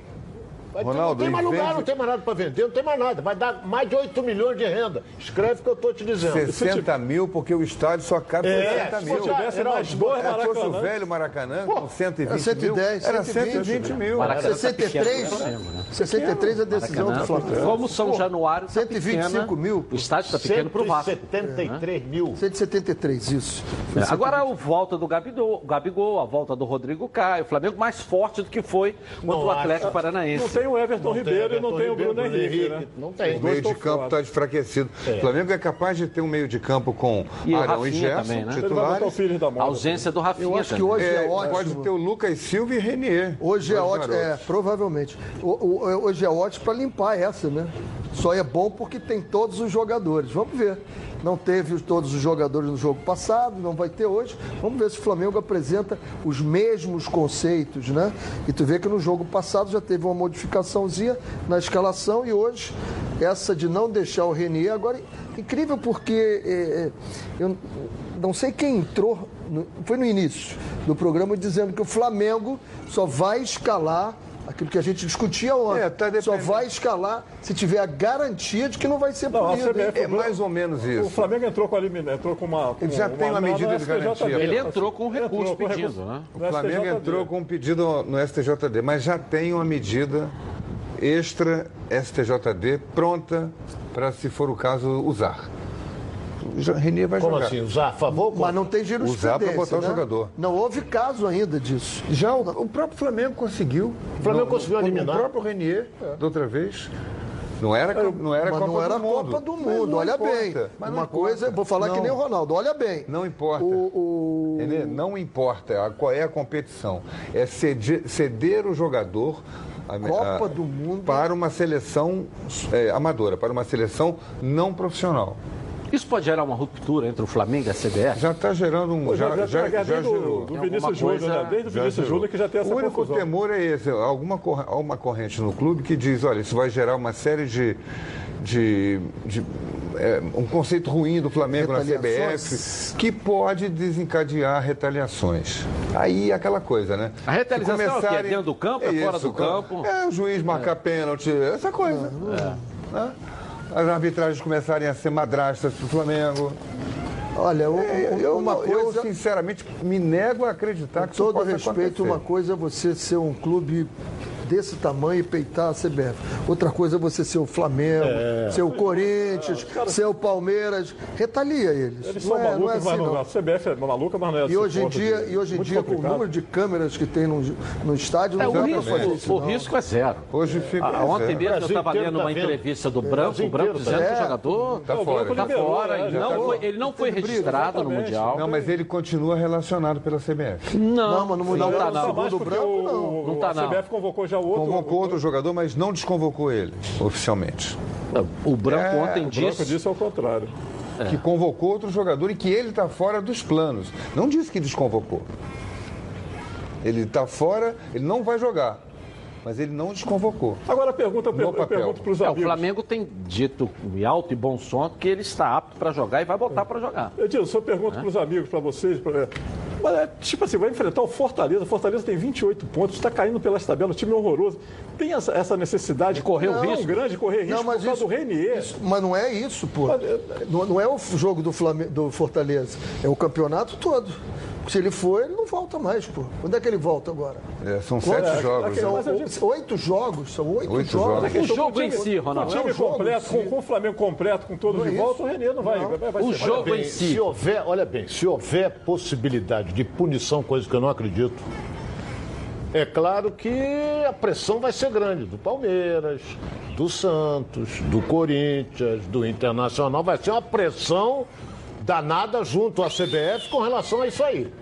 Vai ter- Ronaldo, não tem mais lugar, de- não tem mais nada para vender, não tem mais nada. Vai dar mais de 8 milhões de renda. Escreve o que eu estou te dizendo. 60 mil, porque o estádio só cabe É, 60 se mil. tivesse mais dois É, fosse o Maracanã. velho Maracanã, com 120 Era 110, mil, era 120, 120 mil. Maracanã tá 63, pequeno pra caramba, né? 63 a decisão Maracanã, do Flamengo. Como São Januário tá 125 pequena, mil. O estádio está pequeno para o Vasco. 173 mil. 173, isso. É, Agora a volta do Gabigol, Gabigol, a volta do Rodrigo Caio, o Flamengo mais forte do que foi contra o Atlético. Paranaense. Tem o Everton Não tem Ribeiro e não tem o Bruno Bruno Henrique, Henrique. né? Não tem. O meio de campo está enfraquecido. O Flamengo é capaz de ter um meio de campo com E Arão e Gerson, também, né? Titulares. A ausência do Rafinha. Eu acho que hoje é, É, ótimo. pode ter o Lucas Silva e Renier. Hoje é ótimo, é, provavelmente. O- o- hoje é ótimo para limpar essa, né? Só é bom porque tem todos os jogadores. Vamos ver. Não teve os- todos os jogadores no jogo passado, não vai ter hoje. Vamos ver se o Flamengo apresenta os mesmos conceitos, né? E tu vê que no jogo passado já teve uma modificaçãozinha na escalação e hoje essa de não deixar o Renier agora incrível porque é, é, eu não sei quem entrou no- foi no início do programa dizendo que o Flamengo só vai escalar aquilo que a gente discutia ontem. É, tá só vai escalar se tiver a garantia de que não vai ser Não, punido. CBF É mais ou menos O isso. Flamengo entrou com a entrou com uma. Com Ele já tem uma medida de garantia. Ele entrou com Entrou recurso com pedindo, recurso. né? O Flamengo STJD. entrou com um pedido no STJD, mas já tem uma medida extra STJD pronta para, se for o caso, usar. O Renier vai Como jogar. assim? Usar a favor? Mas não tem jurisprudência. Usar pra botar o né? jogador. Não houve caso ainda disso. Já o, o próprio Flamengo conseguiu. O Flamengo No- conseguiu como eliminar. O próprio Renier, da outra vez. Não era, não era Copa não era do Mundo. Copa do Mas Mundo, não olha importa, bem. Uma importa. coisa, vou falar que Não. nem o Ronaldo, olha bem. Não importa. O, o- Renê, não importa qual é a competição. É ceder, ceder o jogador a- Copa a- do Mundo. para uma seleção é, amadora, para uma seleção não profissional. Isso pode gerar uma ruptura entre o Flamengo e a CBF? Já está gerando um. Pô, já, já, já, já, já, desde gerou. do, do Vinícius alguma Júnior, coisa- né? Desde o Vinícius gerou. Júnior que já tem essa O único confusão. temor é esse. Alguma cor- há uma corrente no clube que diz, olha, isso vai gerar uma série de. de, de, é, um conceito ruim do Flamengo na. CBF que pode desencadear retaliações. Aí é aquela coisa, né? A retaliação é o quê? Dentro do campo, é fora do o campo? É o juiz marcar pênalti, essa coisa. Né? As arbitragens começarem a ser madrastas para o Flamengo. Olha, o- É, eu, uma eu, coisa. sinceramente, me nego a acreditar que isso todo possa respeito, acontecer. uma coisa é você ser um clube desse tamanho e peitar a CBF. Outra coisa é você ser o Flamengo, É. ser o Corinthians, ser o Palmeiras. Retalia eles. Eles não, são é, não é malucos, assim, mas não, não. a CBF é maluca, mas não é E assim, hoje em dia, de- e hoje em dia com o número de câmeras que tem no, no estádio, É, não o dá para risco, fazer isso. o não. risco é zero. Hoje fica. Ah, ontem é, mesmo eu estava lendo tá uma entrevista do Branco, o Branco inteiro dizendo tá que o jogador Tá Não, o fora. Tá fora, ele não tá- foi, ele não foi briga, registrado no. Mundial. Não, mas ele continua relacionado pela CBF. Não, Não, mas no não Mundial tá não não. tá mais. Segundo do Branco, não. o, Não tá, a não. CBF convocou já outro. Convocou outro jogador, mas não desconvocou ele oficialmente. O Branco É, ontem O Branco disse disse ao contrário. Que convocou outro jogador e que ele está fora dos planos. Não disse que desconvocou. Ele está fora, ele não vai jogar. Mas ele não desconvocou. Agora a pergunta, eu, eu pergunto para os É, o amigos. Flamengo tem dito em alto e bom som que ele está apto para jogar e vai botar para jogar. Edilson, eu pergunto para os amigos, para vocês. Pra... Mas, é, tipo assim, vai enfrentar o Fortaleza. O Fortaleza tem 28 pontos, está caindo pelas tabelas, o time é horroroso. Tem essa, essa necessidade De correr o tão risco? grande de correr risco Não, mas por causa isso- do Renier. Isso- mas não é isso, pô. Mas, é- Não, não é o jogo do, Flamengo, do Fortaleza. É o campeonato todo. Se ele for, ele não volta mais, pô. Quando é que ele volta agora? É, são Quando- sete é, jogos. São o- disse- oito jogos, são oito, Oito jogos. jogos. O Então, jogo em si, Com o Ronaldo. time É jogo completo, com, com o Flamengo completo, com todos Não é de volta, o Renier não vai. vai, vai O ser- jogo Bem, em si. se houver, olha bem, se houver possibilidade de punição, coisa que eu não acredito, é claro que a pressão vai ser grande do Palmeiras, do Santos, do Corinthians, do Internacional, vai ser uma pressão danada junto à CBF com relação a isso aí.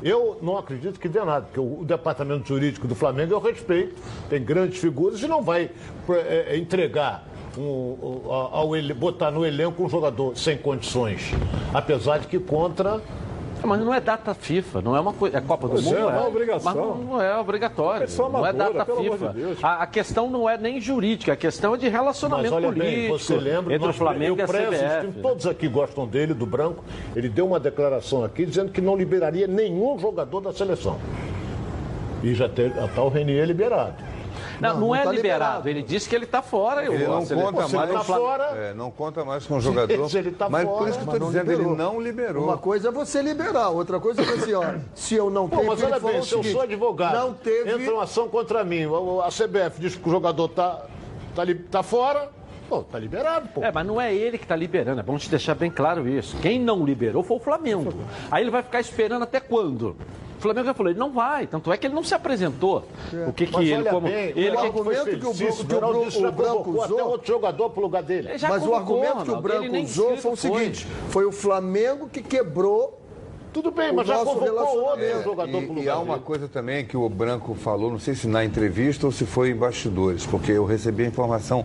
Eu não acredito que dê nada, porque o, departamento jurídico do Flamengo eu respeito, tem grandes figuras e não vai eh, eh, entregar um, ao botar no elenco um jogador sem condições. Apesar de que contra. Mas não é data FIFA, não é uma coisa. É Copa do Pois é, Mundo. não é obrigação. Mas não, não é obrigatório. Não é amadora, data pelo amor FIFA. de. A, a questão não é nem jurídica, a questão é de Mas relacionamento olha político bem, você lembra entre o nós- Flamengo e a CBF. Todos aqui gostam dele, do Branco. Ele deu uma declaração aqui dizendo que não liberaria nenhum jogador da seleção. E já está o Renier liberado. Não, não, não é tá liberado. liberado. Ele disse que ele está fora. Ele não. Ele- conta ele mais. tá fora- é, não conta mais com o jogador. Se ele tá mas fora, por isso que eu estou dizendo, liberou. ele não liberou. Uma coisa é você liberar, outra coisa é assim, ó, se eu não tenho... mas olha bem, se eu sou advogado, Não teve... entra uma ação contra mim, a CBF diz que o jogador tá, tá, li- tá fora, pô, tá liberado, pô. É, mas não é ele que está liberando, é bom te deixar bem claro isso. Quem não liberou foi o Flamengo. Aí ele vai ficar esperando até quando? O Flamengo já falou, ele não vai, tanto é que ele não se apresentou. O que que Mas ele, olha como bem, ele o que argumento que o que o Ronaldo Bru- disse que já o Branco convocou até usou- outro jogador pro lugar dele. Mas o argumento que o Branco usou foi o inscrito foi. seguinte, foi o Flamengo que quebrou Tudo bem, mas já convocou outro relacionamento. jogador pro E, lugar e há uma dele. coisa também que o Branco falou, não sei se na entrevista ou se foi em bastidores, porque eu recebi a informação.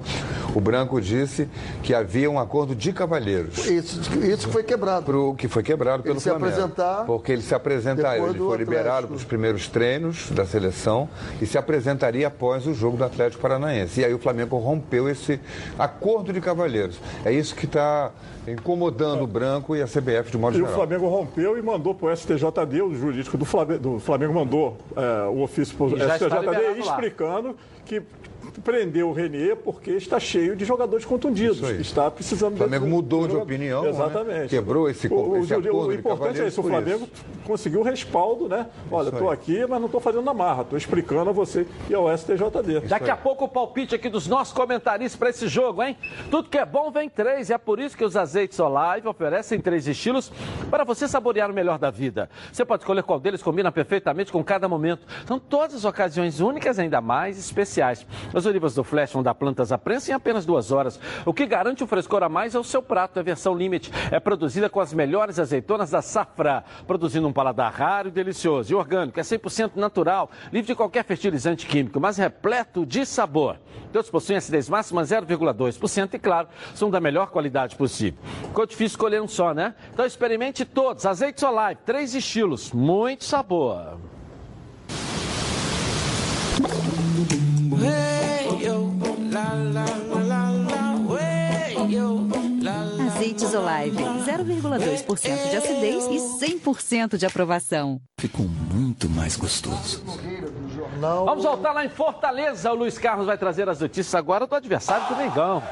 O Branco disse que havia um acordo de cavalheiros. Isso, isso foi quebrado. Pro, que foi quebrado pelo Ele se Flamengo. apresentar porque ele se apresentaria, ele foi liberado para os primeiros treinos da seleção e se apresentaria após o jogo do Atlético Paranaense. E aí o Flamengo rompeu esse acordo de cavalheiros. É isso que está incomodando o Branco e a CBF de modo E o geral. Flamengo rompeu e mandou para o STJD, o jurídico do Flamengo, do Flamengo mandou é, o ofício para o E STJD explicando que prendeu o Renier porque está cheio de jogadores contundidos. Isso aí. Está precisando... O Flamengo desse- mudou de opinião, né? Exatamente. Quebrou esse o, esse o- acordo o de importante é isso, o Flamengo conseguiu o respaldo, né? Olha, Isso estou aí. aqui, mas não estou fazendo na marra, estou explicando a você e ao STJD. Daqui a pouco o palpite aqui dos nossos comentaristas para esse jogo, hein? Tudo que é bom vem três, e é por isso que os azeites Olive oferecem três estilos para você saborear o melhor da vida. Você pode escolher qual deles combina perfeitamente com cada momento. São todas as ocasiões únicas, ainda mais especiais. As olivas do Flash vão dar plantas à prensa em apenas duas horas. O que garante o frescor a mais é o seu prato, é versão limite. É produzida com as melhores azeitonas da safra, produzindo um paladar raro e delicioso. E orgânico, é 100% natural, livre de qualquer fertilizante químico, mas repleto de sabor. Todos possuem acidez máxima 0,2% e, claro, são da melhor qualidade possível. Ficou difícil escolher um só, né? Então experimente todos. Azeites Olive, três estilos, muito sabor. Azeites Olive, 0,2% de acidez e 100% de aprovação. Ficou muito mais gostoso. Vamos voltar lá em Fortaleza. O Luiz Carlos vai trazer as notícias agora do adversário do Mengão.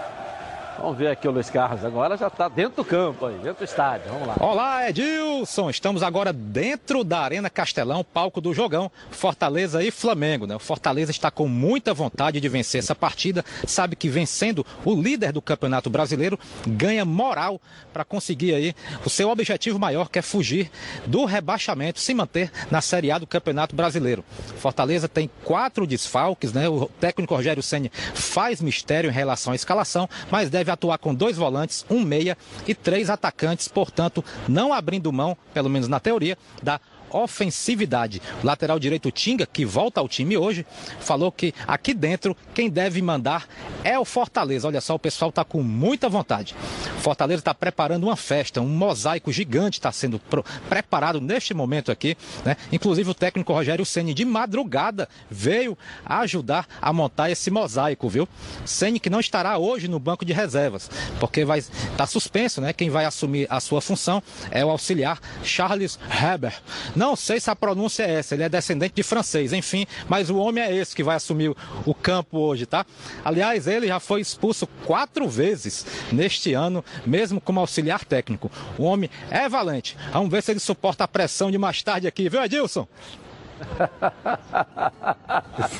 Vamos ver aqui o Luiz Carlos agora já está dentro do campo aí, dentro do estádio. Vamos lá. Olá, Edilson. Estamos agora dentro da Arena Castelão, palco do jogão Fortaleza e Flamengo. Né? O Fortaleza está com muita vontade de vencer essa partida. Sabe que vencendo o líder do Campeonato Brasileiro ganha moral para conseguir aí o seu objetivo maior, que é fugir do rebaixamento, se manter na Série A do Campeonato Brasileiro. Fortaleza tem quatro desfalques, né? O técnico Rogério Ceni faz mistério em relação à escalação, mas deve atuar com dois volantes, um meia e três atacantes, portanto, não abrindo mão, pelo menos na teoria, da ofensividade. O lateral direito Tinga, que volta ao time hoje, falou que aqui dentro quem deve mandar é o Fortaleza. Olha só, o pessoal está com muita vontade. Fortaleza está preparando uma festa, um mosaico gigante está sendo pro- preparado neste momento aqui. Né? Inclusive o técnico Rogério Ceni de madrugada veio ajudar a montar esse mosaico, viu? Ceni que não estará hoje no banco de reservas, porque vai estar suspenso, né? Quem vai assumir a sua função é o auxiliar Charles Heber. Não sei se a pronúncia é essa, ele é descendente de francês, enfim, mas o homem é esse que vai assumir o- campo hoje, tá? Aliás, ele já foi expulso quatro vezes neste ano, mesmo como auxiliar técnico. O homem é valente. Vamos ver se ele suporta a pressão de mais tarde aqui, viu, Edilson?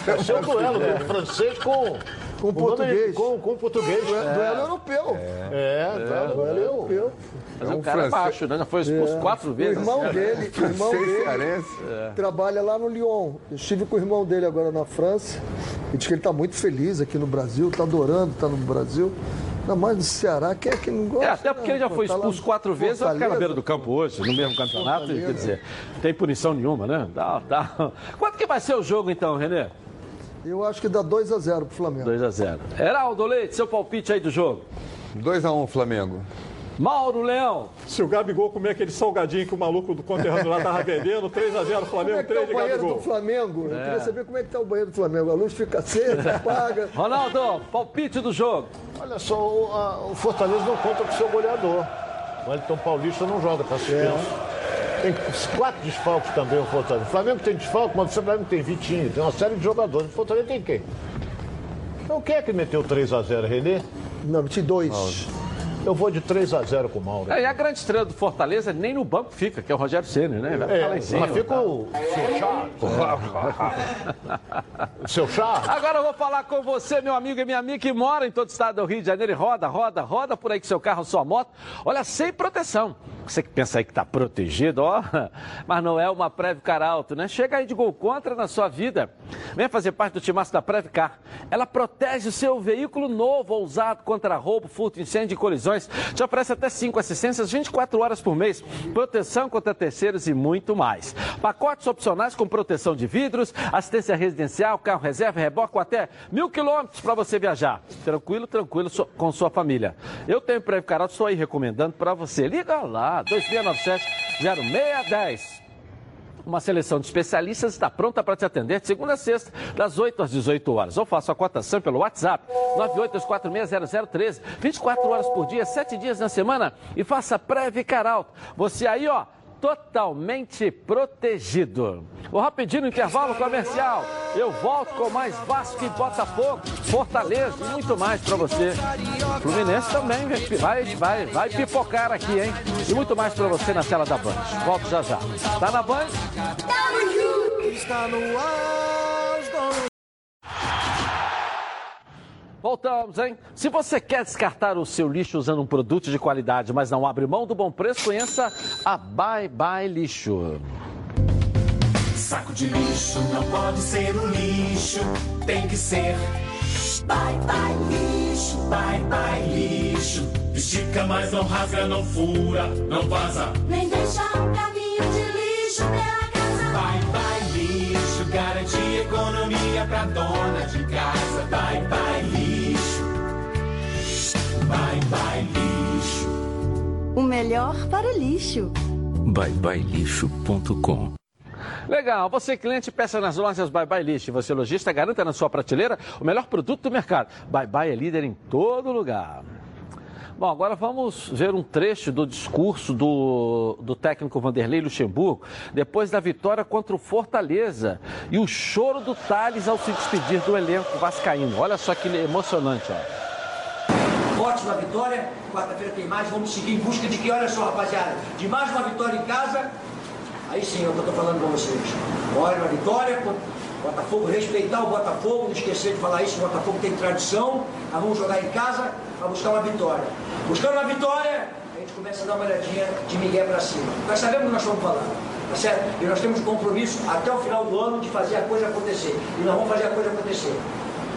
É o duelo do francês com, Com português. Com, com português. Duelo, duelo europeu. É, duelo, duelo europeu. Mas É o um cara é francês- baixo, né? Já foi expulso É. quatro O vezes. irmão dele, o irmão dele trabalha lá no Lyon. Eu estive com o irmão dele agora na França. E diz que ele está muito feliz aqui no Brasil, está adorando estar no Brasil. Ainda mais no Ceará, quem é que não gosta? É, até porque ele já foi expulso quatro vezes, vai ficar na beira do campo hoje, no mesmo campeonato, Fortaleza. quer dizer, não tem punição nenhuma, né? Tá, tá. Quanto que vai ser o jogo então, Renê? Eu acho que dá 2 a 0 pro Flamengo. 2 a 0 Heraldo Leite, seu palpite aí do jogo. 2x1 Flamengo. Mauro Leão. Se o Gabigol comer aquele salgadinho que o maluco do conterrâneo lá tava vendendo, 3x0 Como Flamengo, é tá 3 o de banheiro Gabigol. do Flamengo? Eu É. queria saber como é que tá o banheiro do Flamengo. A luz fica acesa, apaga. Ronaldo, palpite do jogo. Olha só, o, a- o Fortaleza não conta com o seu goleador. O Wellington Paulista não joga, tá suspenso. Tem quatro desfalques também o Fortaleza. O Flamengo tem desfalque, mas o Flamengo tem Vitinho, tem uma série de jogadores. O Fortaleza tem quem? Então quem é que meteu 3x0, Renê? Não, meti dois. Eu vou de 3x0 com o Mauro. É, e a grande estrela do Fortaleza nem no banco fica, que é o Rogério Ceni, né? Vai ficar lá em É, cima, mas fica tá? o seu Charles. seu Charles. Agora eu vou falar com você, meu amigo e minha amiga, que mora em todo o estado do Rio de Janeiro e roda, roda, roda por aí com seu carro, sua moto. Olha, sem proteção. Você que pensa aí que está protegido, ó, mas não é uma Previcar Alto, né? Chega aí de gol contra na sua vida. Venha fazer parte do timaço da Previcar. Ela protege o seu veículo novo ou usado contra roubo, furto, incêndio e colisões. Te oferece até 5 assistências 24 horas por mês, proteção contra terceiros e muito mais. Pacotes opcionais com proteção de vidros, assistência residencial, carro reserva, reboque até mil quilômetros para você viajar. Tranquilo, tranquilo com sua família. Eu tenho Previcar Alto, estou aí recomendando para você. Liga lá, 2697-0610. Uma seleção de especialistas está pronta para te atender de segunda a sexta, das 8 às 18 horas. Ou faça a cotação pelo WhatsApp, 982460013, 24 horas por dia, 7 dias na semana e faça Previcar Alto. Você aí, ó, totalmente protegido. Vou rapidinho no intervalo comercial. Eu volto com mais Vasco e Botafogo, Fortaleza e muito mais para você. Fluminense também vai, vai, vai pipocar aqui, hein? E muito mais para você na tela da Band. Volto já já. Tá na Band? Está no ar, Voltamos, hein? Se você quer descartar o seu lixo usando um produto de qualidade, mas não abre mão do bom preço, conheça a Bye Bye Lixo. Saco de lixo não pode ser um lixo, tem que ser. Bye bye lixo, bye bye lixo. Estica, mas não rasga, não fura, não vaza. Nem deixa um caminho de lixo pela casa. Bye bye lixo, garante economia pra dona de casa. Bye bye lixo, O melhor para o lixo. byebyelixo.com Legal, você cliente peça nas lojas Bye Bye Lixo. Você lojista garanta na sua prateleira o melhor produto do mercado. Bye Bye é líder em todo lugar. Bom, agora vamos ver um trecho do discurso do, do técnico Vanderlei Luxemburgo depois da vitória contra o Fortaleza e o choro do Thales ao se despedir do elenco vascaíno. Olha só que emocionante, ó. Ótima vitória, quarta-feira tem mais, vamos seguir em busca de que, olha só rapaziada, de mais uma vitória em casa, aí sim é o que eu estou falando para vocês. Olha, uma vitória, Botafogo, respeitar o Botafogo, não esquecer de falar isso, o Botafogo tem tradição, nós vamos jogar em casa para buscar uma vitória. Buscando uma vitória, a gente começa a dar uma olhadinha de Miguel para cima. Nós sabemos o que nós estamos falando, tá certo? E nós temos compromisso até o final do ano de fazer a coisa acontecer. E nós vamos fazer a coisa acontecer.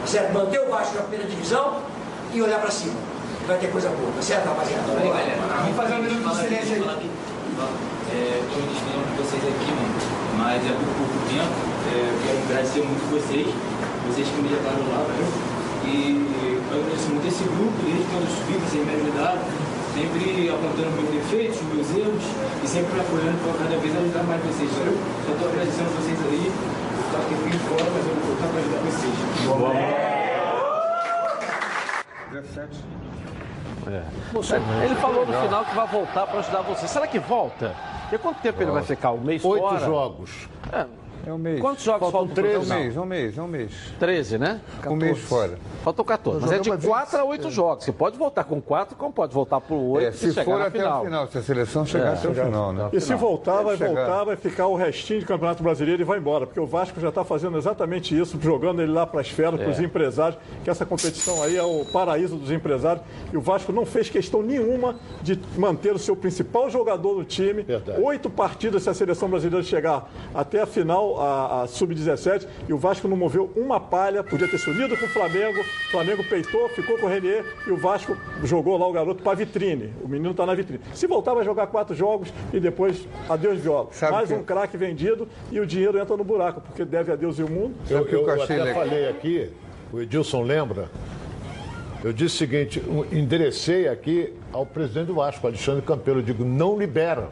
Tá certo? Manter o Vasco na primeira divisão e olhar para cima. Vai ter coisa boa, tá certo, rapaziada? Vamos fazer um minuto de silêncio aí. É, tô me despedindo de vocês aqui, mano. Mas é por pouco tempo. É, eu quero agradecer muito vocês. Vocês que me levaram lá, velho. E eu agradeço muito esse grupo, desde que eu subi, vocês me ajudaram. Sempre apontando meus defeitos, meus erros. E sempre me apoiando para cada vez ajudar mais vocês, velho. Só tô agradecendo vocês aí. Eu tô aqui fora, mas eu vou voltar para ajudar vocês. É. Ele falou no final que vai voltar para ajudar você. Será que volta? E quanto tempo ele vai ficar? Um mês Oito fora? jogos. É. É um mês. Quantos jogos Faltam faltam pro três? total? É um mês, é um mês, é um mês. 13, né? Um mês fora. Faltam 14. Mas é de 4 a 8 jogos. Você pode voltar com 4, como pode voltar por 8 É, se chegar for na até final. o final, se a seleção chegar É. até o final, né? E se voltar, vai Chegar. voltar, vai ficar o restinho de Campeonato Brasileiro e vai embora, porque o Vasco já está fazendo exatamente isso, jogando ele lá para as feras, para os É. empresários, que essa competição aí é o paraíso dos empresários. E o Vasco não fez questão nenhuma de manter o seu principal jogador do time. Oito partidas se a seleção brasileira chegar até a final, a, a sub-17, e o Vasco não moveu uma palha, podia ter se unido com o Flamengo. O Flamengo peitou, ficou com o Renier e o Vasco jogou lá o garoto para vitrine. O menino está na vitrine. Se voltar, vai jogar quatro jogos e depois adeus viola. Mais que- um craque vendido e o dinheiro entra no buraco, porque deve a Deus e o mundo. Eu, eu até falei aqui, o Edilson lembra, eu disse o seguinte, enderecei aqui ao presidente do Vasco, Alexandre Campelo, eu digo, não libera.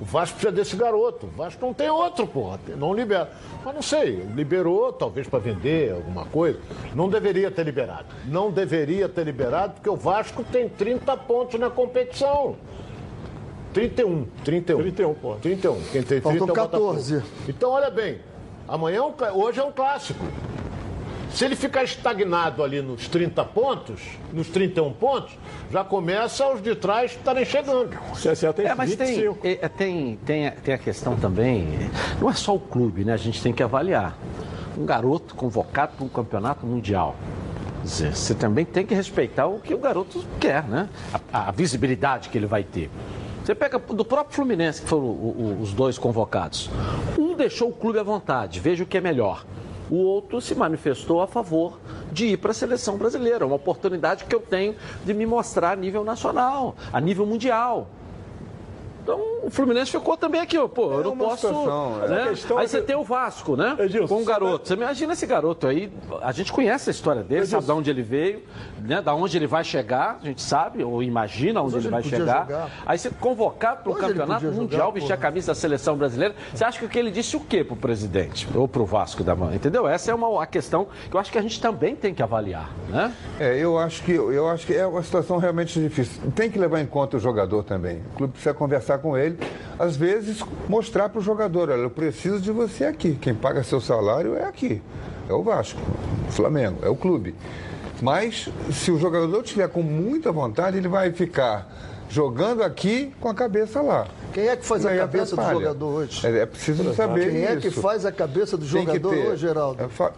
O Vasco precisa desse garoto. O Vasco não tem outro, porra. Não libera. Mas não sei, liberou, talvez para vender alguma coisa. Não deveria ter liberado. Não deveria ter liberado, porque o Vasco tem 30 pontos na competição. 31. 31. 31 pontos. 31. Quem tem 30 Faltam é o Botafogo. 14. Então, olha bem, amanhã é hoje é um clássico. Se ele ficar estagnado ali nos 30 pontos, nos 31 pontos, já começa os de trás estarem chegando. É, mas tem, é, tem, tem, tem a questão também, não é só o clube, né? A gente tem que avaliar. Um garoto convocado para um campeonato mundial. Você também tem que respeitar o que o garoto quer, né? A, a visibilidade que ele vai ter. Você pega do próprio Fluminense, que foram o- o- os dois convocados. Um deixou o clube à vontade, veja o que é melhor. O outro se manifestou a favor de ir para a seleção brasileira. Uma oportunidade que eu tenho de me mostrar a nível nacional, a nível mundial. Então, o Fluminense ficou também aqui, ó, pô, eu não posso. situação, é. né? Questão Aí é você tem o Vasco, né? Com um garoto. Você imagina esse garoto aí, a gente conhece a história dele, sabe de onde ele veio, né? Da onde ele vai chegar, a gente sabe, ou imagina onde ele vai ele podia chegar. jogar. Aí você convocado para o campeonato podia jogar, mundial, vestir a camisa da seleção brasileira. Você acha que o que ele disse o quê pro presidente? Ou pro Vasco da mão? Entendeu? Essa é uma a questão que eu acho que a gente também tem que avaliar, né? É, eu acho que eu acho que é uma situação realmente difícil. Tem que levar em conta o jogador também. O clube precisa conversar com ele, às vezes mostrar para o jogador, olha, eu preciso de você aqui. Quem paga seu salário é aqui. É o Vasco, o Flamengo, é o clube. Mas se o jogador tiver com muita vontade, ele vai ficar jogando aqui com a cabeça lá. Quem é que faz a cabeça do jogador hoje? É, é preciso saber Quem é que isso. faz a cabeça do jogador hoje, Geraldo? É, fa-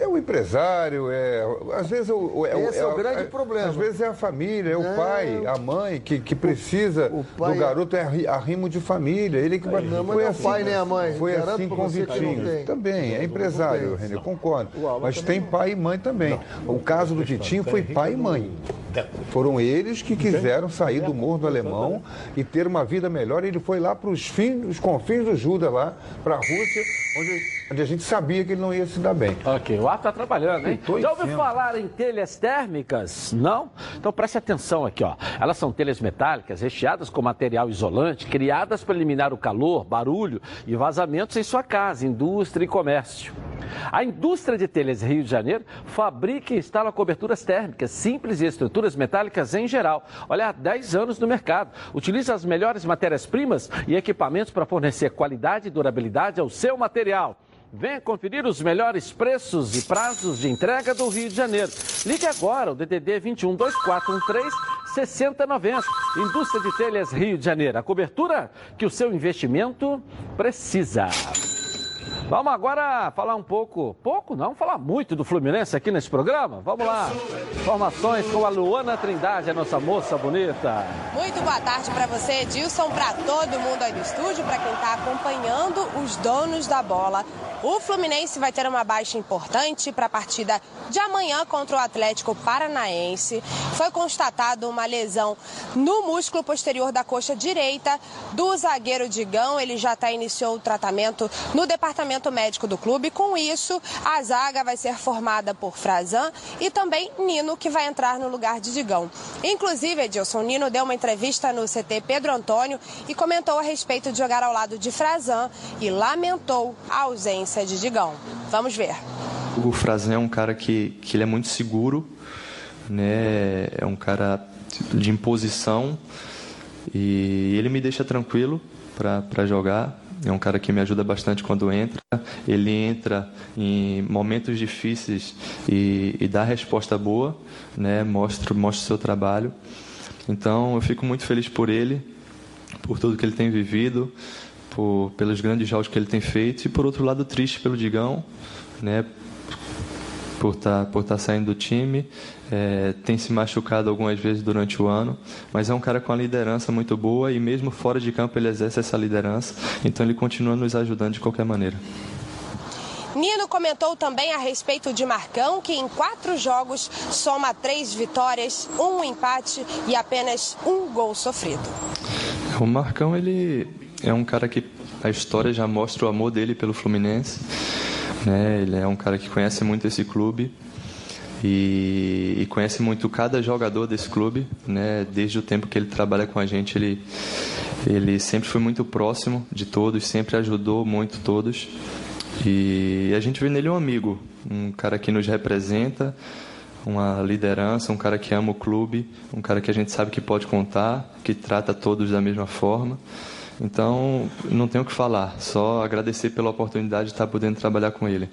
é o empresário, é, às vezes o, o- é, Esse é o grande problema. Às vezes é a família, é o Não. pai, a mãe que, que precisa pai do é- garoto, é arri- arrimo de família. Ele que Não, mas não é o pai nem a mãe. Foi Garanto assim com o não Vitinho. Também, é empresário, Renê, concordo. Mas tem pai e mãe também. O caso do Vitinho foi pai e mãe. Foram eles que quiseram sair do Morro do Alemão e ter uma vida melhor. Ele foi lá para os fins, os confins do Juda, lá, para a Rússia, onde, onde a gente sabia que ele não ia se dar bem. Ok, o ar está trabalhando, hein? Já ouviu cima. falar em telhas térmicas? Não? Então preste atenção aqui, ó. Elas são telhas metálicas recheadas com material isolante, criadas para eliminar o calor, barulho e vazamentos em sua casa, indústria e comércio. A indústria de telhas Rio de Janeiro fabrica e instala coberturas térmicas simples e estruturas metálicas em geral. Olha, há 10 anos no mercado. Utiliza as melhores matérias-primas e equipamentos para fornecer qualidade e durabilidade ao seu material. Venha conferir os melhores preços e prazos de entrega do Rio de Janeiro. Ligue agora, o DDD 21 2413 6090. Indústria de Telhas Rio de Janeiro. A cobertura que o seu investimento precisa. Vamos agora falar um pouco, pouco não, falar muito do Fluminense aqui nesse programa. Vamos lá. Informações com a Luana Trindade, a nossa moça bonita. Muito boa tarde para você, Edilson, para todo mundo aí do estúdio, para quem está acompanhando os donos da bola. O Fluminense vai ter uma baixa importante para a partida de amanhã contra o Atlético Paranaense. Foi constatado uma lesão no músculo posterior da coxa direita do zagueiro Digão. Ele já até iniciou o tratamento no departamento médico do clube. Com isso, a zaga vai ser formada por Frazan e também Nino, que vai entrar no lugar de Digão. Inclusive, Edilson Nino deu uma entrevista no CT Pedro Antônio e comentou a respeito de jogar ao lado de Frazan e lamentou a ausência de Digão. Vamos ver. O Frazan é um cara que, que ele é muito seguro, né? É um cara de imposição e ele me deixa tranquilo para jogar. É um cara que me ajuda bastante quando entra. Ele entra em momentos difíceis e, e dá resposta boa, né? Mostra, mostra o seu trabalho. Então eu fico muito feliz por ele, por tudo que ele tem vivido, por, pelos grandes jogos que ele tem feito e por outro lado triste pelo Digão, né? Por estar por tá saindo do time, é, tem se machucado algumas vezes durante o ano, mas é um cara com uma liderança muito boa e mesmo fora de campo ele exerce essa liderança, então ele continua nos ajudando de qualquer maneira. Nino comentou também a respeito de Marcão, que em quatro jogos soma três vitórias, um empate e apenas um gol sofrido. O Marcão, ele é um cara que a história já mostra o amor dele pelo Fluminense. Né? Ele é um cara que conhece muito esse clube e, e conhece muito cada jogador desse clube. Né? Desde o tempo que ele trabalha com a gente, ele, ele sempre foi muito próximo de todos, sempre ajudou muito todos. E a gente vê nele um amigo, um cara que nos representa, uma liderança, um cara que ama o clube, um cara que a gente sabe que pode contar, que trata todos da mesma forma. Então, não tenho o que falar, só agradecer pela oportunidade de estar podendo trabalhar com ele.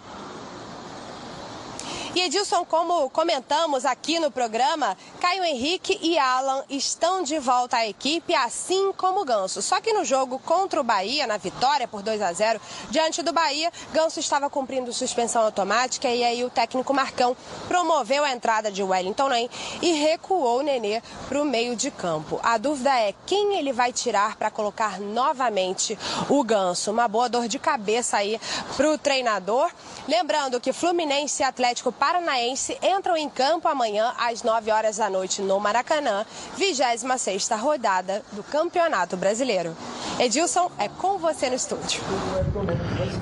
E Edilson, como comentamos aqui no programa, Caio Henrique e Alan estão de volta à equipe, assim como Ganso. Só que no jogo contra o Bahia, na vitória por 2 a 0 diante do Bahia, Ganso estava cumprindo suspensão automática e aí o técnico Marcão promoveu a entrada de Wellington Nem e recuou o Nenê para o meio de campo. A dúvida é quem ele vai tirar para colocar novamente o Ganso. Uma boa dor de cabeça aí para o treinador. Lembrando que Fluminense e Atlético Paranaense entram em campo amanhã às 9 horas da noite no Maracanã, 26 rodada do Campeonato Brasileiro. Edilson, é com você no estúdio.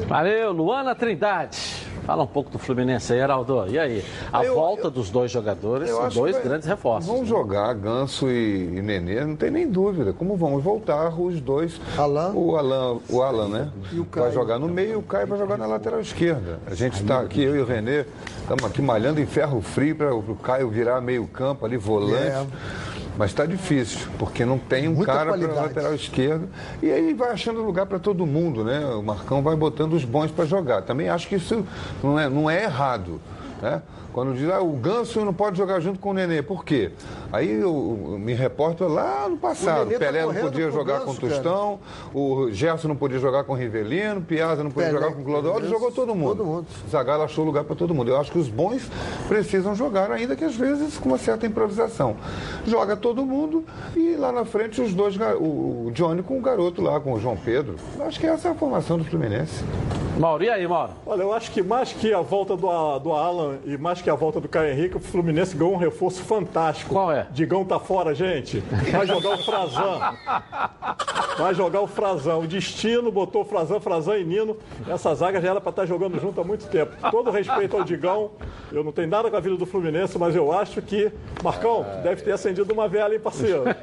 Valeu, Luana Trindade. Fala um pouco do Fluminense aí, Heraldo. E aí? A Eu- volta dos dois jogadores Eu são que dois vai- grandes reforços. Vão jogar Ganso e, e Nenê, não tem nem dúvida. Como vão voltar os dois? Alan. O Alan, o Alan né? E o Caio. Vai jogar no meio e o Caio vai jogar na lateral esquerda. A gente está aqui, eu e o Renê, estamos aqui malhando em ferro frio para o Caio virar meio campo ali, volante. É. Mas está difícil, porque não tem um Muita cara para lateral esquerda. E aí vai achando lugar para todo mundo, né? O Marcão vai botando os bons para jogar. Também acho que isso não é, não é errado. Né? Quando diz, ah, o Ganso não pode jogar junto com o Nenê. Por quê? Aí eu, me reporto lá no passado. O tá Pelé não correndo podia jogar Ganso, com Tostão, o Gerson não podia jogar com o Rivelino, Piazza não podia Pelé jogar com o Clodoaldo, jogou todo mundo. todo mundo. Zagallo achou lugar para todo mundo. Eu acho que os bons precisam jogar, ainda que às vezes com uma certa improvisação. Joga todo mundo e lá na frente os dois, o o Johnny com o garoto lá, com o João Pedro. Eu Acho que essa é a formação do Fluminense. Mauro, e aí, Mauro? Olha, eu acho que mais que a volta do, do Alan e mais que a volta do Caio Henrique, o Fluminense ganhou um reforço fantástico. Qual é? Digão tá fora, gente. Vai jogar o Frazan. Vai jogar o Frazan. O destino botou o Frazan, Frazan e Nino. Essa zaga já era para estar jogando junto há muito tempo. Todo respeito ao Digão. Eu não tenho nada com a vida do Fluminense, mas eu acho que. Marcão, deve ter acendido uma vela, hein, parceiro?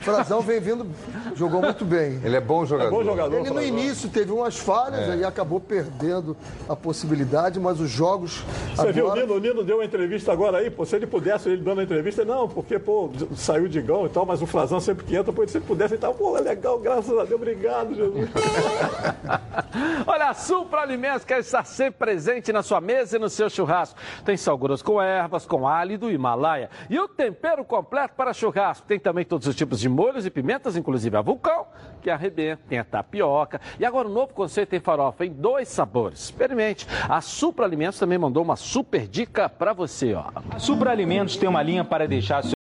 Frazão vem vindo, jogou muito bem. Ele é bom jogador. bom jogador. Ele no Frazão. início teve umas falhas, aí acabou perdendo a possibilidade, mas os jogos Você viu o agora... Nino? O Nino deu uma entrevista agora aí, pô, se ele pudesse, ele dando a entrevista, não, porque, pô, saiu o Digão e tal, mas o Frazão sempre que entra, pô, se ele pudesse, ele tava, pô, é legal, graças a Deus, obrigado, Jesus. Olha, a Supra Alimentos quer estar sempre presente na sua mesa e no seu churrasco. Tem sal grosso com ervas, com alho do Himalaia. E o tempero completo para churrasco. Tem também todos os tipos de molhos e pimentas, inclusive a vulcão, que arrebenta, tem a tapioca. E agora o novo conceito tem farofa em dois sabores. Experimente. A Supra Alimentos também mandou uma super dica para você, ó. A Supra Alimentos tem uma linha para deixar seu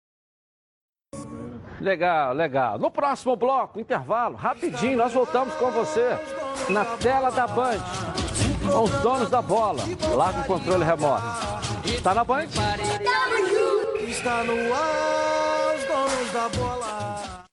Legal, legal. No próximo bloco, intervalo, rapidinho, nós voltamos com você na tela da Band. Com os donos da bola. Larga o controle remoto. Está na Band? Está no ar, os donos da bola.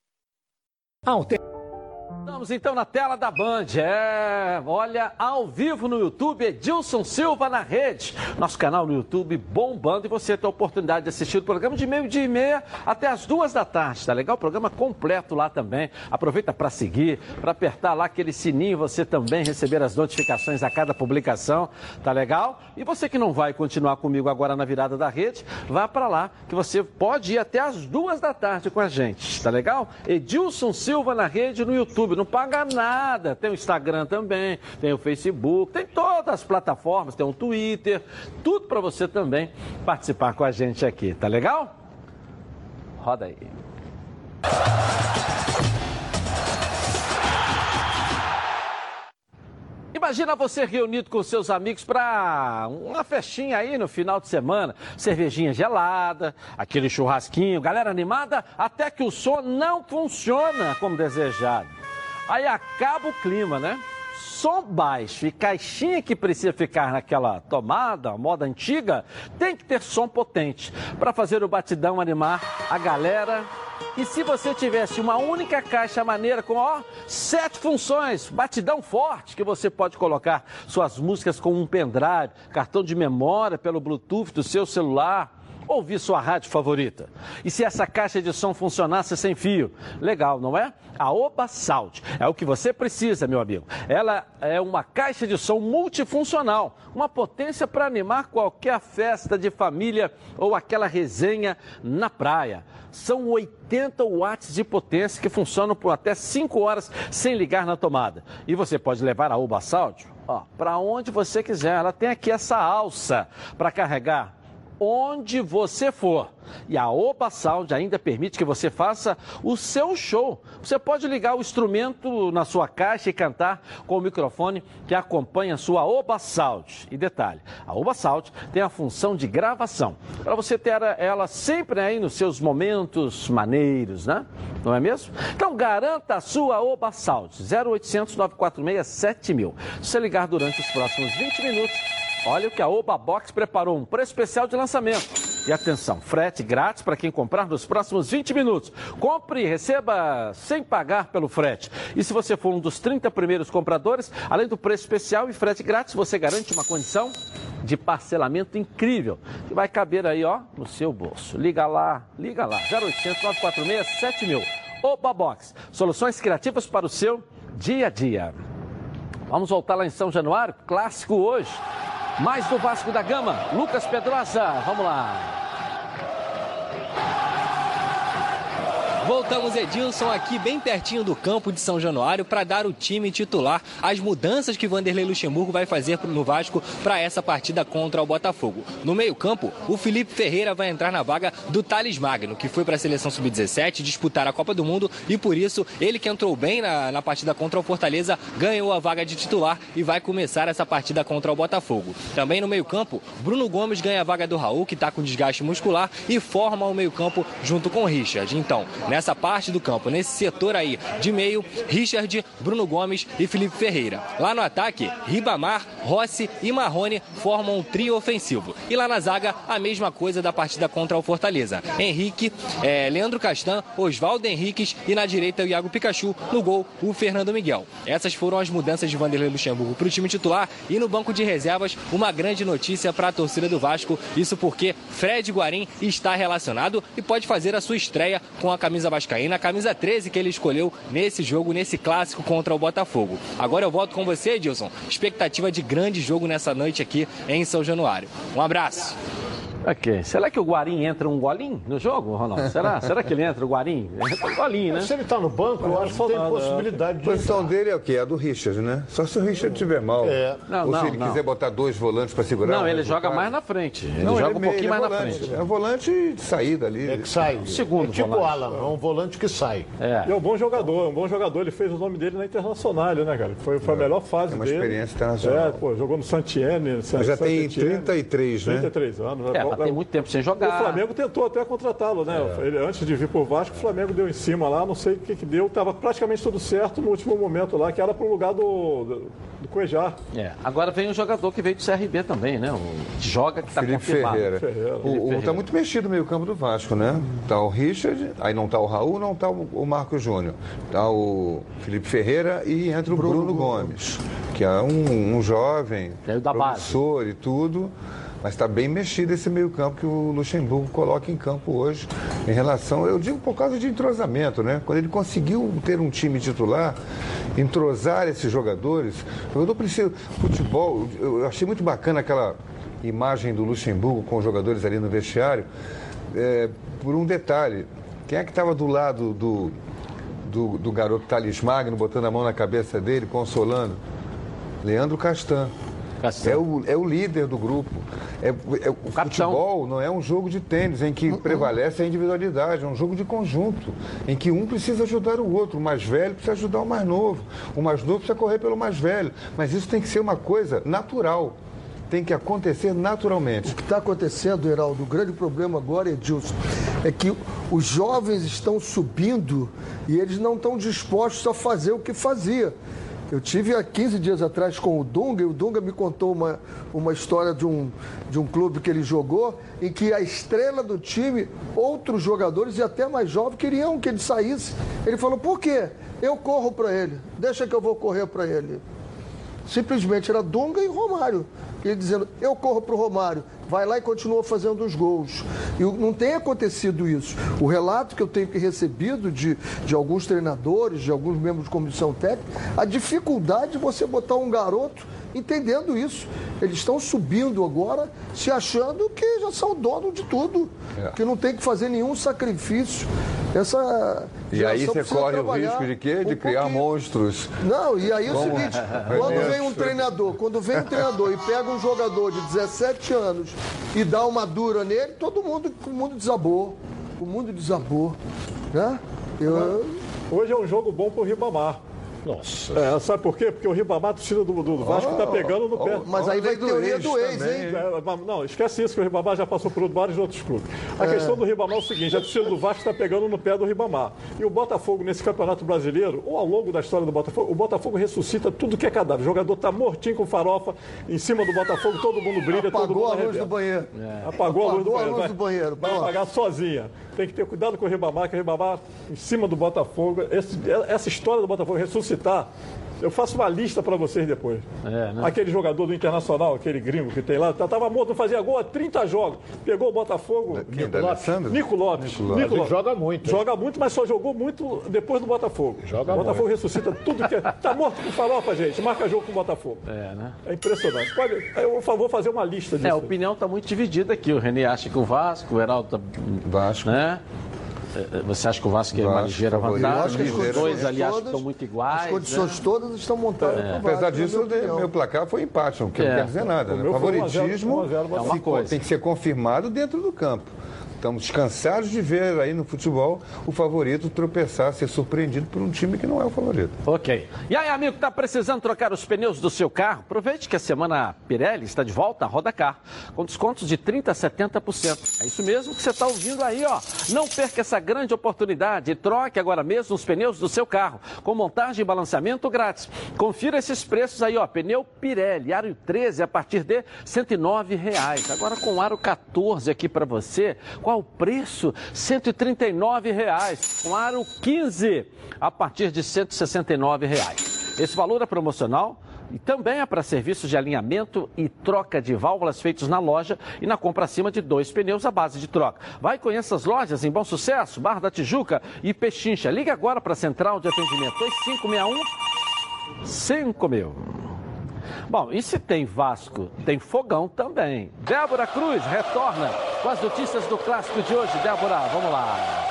Estamos então na tela da Band. É, olha, ao vivo no YouTube, Edilson Silva na rede. Nosso canal no YouTube bombando e você tem a oportunidade de assistir o programa de meio dia e meia até as duas da tarde. Tá legal? O programa completo lá também. Aproveita para seguir, para apertar lá aquele sininho, você também receber as notificações a cada publicação. Tá legal? E você que não vai continuar comigo agora na virada da rede, vá para lá que você pode ir até as duas da tarde com a gente. Tá legal? Edilson Silva na rede no YouTube. Não paga nada. Tem o Instagram também, tem o Facebook, tem todas as plataformas, tem o Twitter, tudo para você também participar com a gente aqui. Tá legal? Roda aí. Imagina você reunido com seus amigos para uma festinha aí no final de semana, cervejinha gelada, aquele churrasquinho, galera animada, até que o som não funciona como desejado. Aí acaba o clima, né? Som baixo e caixinha que precisa ficar naquela tomada, moda antiga, tem que ter som potente para fazer o batidão animar a galera e se você tivesse uma única caixa maneira com ó, sete funções, batidão forte, que você pode colocar suas músicas com um pendrive, cartão de memória pelo Bluetooth do seu celular, ouvir sua rádio favorita. E se essa caixa de som funcionasse sem fio? Legal, não é? A Oba Sound é o que você precisa, meu amigo. Ela é uma caixa de som multifuncional, uma potência para animar qualquer festa de família ou aquela resenha na praia. São 80 watts de potência que funcionam por até 5 horas sem ligar na tomada. E você pode levar a Oba Sound para onde você quiser. Ela tem aqui essa alça para carregar onde você for. E a Oba Sound ainda permite que você faça o seu show. Você pode ligar o instrumento na sua caixa e cantar com o microfone que acompanha a sua Oba Sound. E detalhe, a Oba Sound tem a função de gravação, para você ter ela sempre aí nos seus momentos maneiros, né? Não é mesmo? Então garanta a sua Oba Sound, 0800 946 7000. Se você ligar durante os próximos 20 minutos, Olha o que a Oba Box preparou, um preço especial de lançamento. E atenção, frete grátis para quem comprar nos próximos 20 minutos. Compre e receba sem pagar pelo frete. E se você for um dos 30 primeiros compradores, além do preço especial e frete grátis, você garante uma condição de parcelamento incrível, que vai caber aí, ó, no seu bolso. Liga lá, liga lá, 0800 946 7000. Oba Box, soluções criativas para o seu dia a dia. Vamos voltar lá em São Januário, clássico hoje. Mais do Vasco da Gama, Lucas Pedrosa, vamos lá. Voltamos, Edilson, aqui bem pertinho do campo de São Januário para dar o time titular, as mudanças que Vanderlei Luxemburgo vai fazer no Vasco para essa partida contra o Botafogo. No meio-campo, o Felipe Ferreira vai entrar na vaga do Thales Magno, que foi para a seleção sub-17 disputar a Copa do Mundo e por isso ele que entrou bem na, na partida contra o Fortaleza ganhou a vaga de titular e vai começar essa partida contra o Botafogo. Também no meio-campo, Bruno Gomes ganha a vaga do Raul, que está com desgaste muscular e forma o meio-campo junto com o Richard. Então, nessa parte do campo, nesse setor aí de meio, Richard, Bruno Gomes e Felipe Ferreira. Lá no ataque, Ribamar, Rossi e Marrone formam um trio ofensivo. E lá na zaga, a mesma coisa da partida contra o Fortaleza. Henrique, eh, Leandro Castan, Oswaldo Henriques e na direita o Iago Pikachu, no gol o Fernando Miguel. Essas foram as mudanças de Vanderlei Luxemburgo para o time titular e no banco de reservas, uma grande notícia para a torcida do Vasco. Isso porque Fred Guarim está relacionado e pode fazer a sua estreia com a camisa vascaína, a camisa 13 que ele escolheu nesse jogo, nesse clássico contra o Botafogo. Agora eu volto com você, Edilson. Expectativa de grande jogo nessa noite aqui em São Januário. Um abraço. Ok. Será que o Guarim entra um golinho no jogo, Ronaldo? Será? Será que ele entra o Guarim? Entra um golinho, né? Se ele está no banco, eu acho que tem possibilidade A de. posição dele é o quê? A do Richard, né? Só se o Richard estiver mal. É. Não, Ou não, se ele não. quiser botar dois volantes para segurar. Não, ele joga resultado. mais na frente. Ele Não, joga ele um é meio- pouquinho mais é na volante. frente. É um volante de saída ali. É que sai. Segundo é tipo o volante. Alan, é um volante que sai. É. E é um bom jogador, é um bom jogador. Ele fez o nome dele na Internacional, né, cara? Foi, foi a melhor fase Tem uma dele. experiência internacional. É, pô, jogou no Santiene. Mas já tem 33, né? 33 anos. É, mas tem muito tempo sem jogar. O Flamengo tentou até contratá-lo, né? É. Ele, antes de vir pro Vasco, o Flamengo deu em cima lá, não sei o que, que deu. Tava praticamente tudo certo no último momento lá, que era pro lugar do, do, do Cuejar. É. Agora vem um jogador que veio do CRB também, né? O que joga que está Felipe confirmado. Ferreira. Ferreira. O, o, tá muito mexido o meio-campo do Vasco, né? Tá o Richard, aí não tá o Raul, não tá o, o Marco Júnior. Tá o Felipe Ferreira e entra o Bruno, Gomes, que é um, um jovem, É o da base. e tudo. Mas está bem mexido esse meio-campo que o Luxemburgo coloca em campo hoje em relação, eu digo por causa de entrosamento, né? Quando ele conseguiu ter um time titular, entrosar esses jogadores, o jogador precisa. Futebol, eu eu achei muito bacana aquela imagem do Luxemburgo com os jogadores ali no vestiário, é, por um detalhe. Quem é que estava do lado do, do, do garoto Thales Magno, botando a mão na cabeça dele, consolando? Leandro Castan. É o, é o líder do grupo. É, é- o futebol não é um jogo de tênis em que prevalece a individualidade, é um jogo de conjunto, em que um precisa ajudar o outro. O mais velho precisa ajudar o mais novo. O mais novo precisa correr pelo mais velho. Mas isso tem que ser uma coisa natural. Tem que acontecer naturalmente. O que está acontecendo, Heraldo, o grande problema agora, Edilson, é que os jovens estão subindo e eles não estão dispostos a fazer o que fazia. Eu tive há 15 dias atrás com o Dunga e o Dunga me contou uma, uma história de um, de um clube que ele jogou em que a estrela do time, outros jogadores e até mais jovens queriam que ele saísse. Ele falou, por quê? Eu corro para ele, deixa que eu vou correr para ele. Simplesmente era Dunga e Romário. Ele dizendo, eu corro para o Romário, vai lá e continua fazendo os gols. E não tem acontecido isso. O relato que eu tenho recebido de, de alguns treinadores, de alguns membros de comissão técnica, a dificuldade de você botar um garoto entendendo isso. Eles estão subindo agora, se achando que já são dono de tudo, É. que não tem que fazer nenhum sacrifício. Essa E aí você corre o trabalhar risco de quê? De um criar pouquinho. monstros. Não, e aí é o Como- seguinte, quando vem um treinador, quando vem um treinador e pega um jogador de 17 anos e dá uma dura nele, todo mundo, o mundo desabou. O mundo desabou. Né? Eu, Hoje é um jogo bom pro Ribamar. Nossa. É, sabe por quê? Porque o Ribamar, a torcida do, do Vasco, tá pegando no pé. mas aí vai teoria do ex, hein? É, mas não, esquece isso, que o Ribamar já passou por vários outros clubes. A É. questão do Ribamar é o seguinte: a torcida do Vasco está pegando no pé do Ribamar. E o Botafogo, nesse campeonato brasileiro, ou ao longo da história do Botafogo, o Botafogo ressuscita tudo que é cadáver. O jogador está mortinho com farofa, em cima do Botafogo, todo mundo brilha, todo Apagou mundo a luz do banheiro. Apagou, a luz do Apagou a banheiro. luz vai, do banheiro. Vai apagar sozinha. Tem que ter cuidado com o Ribamar, que o Ribamar, em cima do Botafogo, esse- essa história do Botafogo ressuscitar. Eu faço uma lista para vocês depois. É, né? Aquele jogador do Internacional, aquele gringo que tem lá, tá- tava morto, não fazia gol há 30 jogos. Pegou o Botafogo. Quem, Nico Lopes. Nico Lopes. Nico Lopes. Nico Ele joga muito, hein? Joga muito, mas só jogou muito depois do Botafogo. Joga o Botafogo muito. ressuscita tudo que é. Tá morto com farofa, gente. Marca jogo com o Botafogo. É, né? É impressionante. Pode, eu, por favor, fazer uma lista disso. É, a opinião está muito dividida aqui. O René acha que o Vasco, o Heraldo tá, Vasco. né? É, é, Você acha que o Vasco é uma ligeira vantagem? Acho que as dois ali acham que todas- estão muito As iguais. condições né? todas estão montadas Vasco, Apesar disso, minha eu dei- opinião. meu placar foi empate, o que É. não quer dizer nada. O Né? meu foi 1 a 0, Favoritismo 1 a 0 É uma coisa. tem que ser confirmado dentro do campo. Estamos cansados de ver aí no futebol o favorito tropeçar, ser surpreendido por um time que não é o favorito. Ok. E aí, amigo, tá precisando trocar os pneus do seu carro? Aproveite que a semana Pirelli está de volta à Roda Car, com descontos de 30% a 70%. É isso mesmo que você está ouvindo aí, ó. Não perca essa grande oportunidade troque agora mesmo os pneus do seu carro, com montagem e balanceamento grátis. Confira esses preços aí, ó. Pneu Pirelli, aro 13 a partir de 109 reais. Agora com aro 14 aqui para você, qual preço? 139 reais. Com aro 15 a partir de 169 reais. Esse valor é promocional e também é para serviços de alinhamento e troca de válvulas feitos na loja e na compra acima de dois pneus à base de troca. Vai conhecer as lojas em Bom Sucesso, Barra da Tijuca e Pechincha. Liga agora para a Central de Atendimento 2561 5000. Bom, e se tem Vasco, tem fogão também. Débora Cruz retorna com as notícias do clássico de hoje. Débora, vamos lá.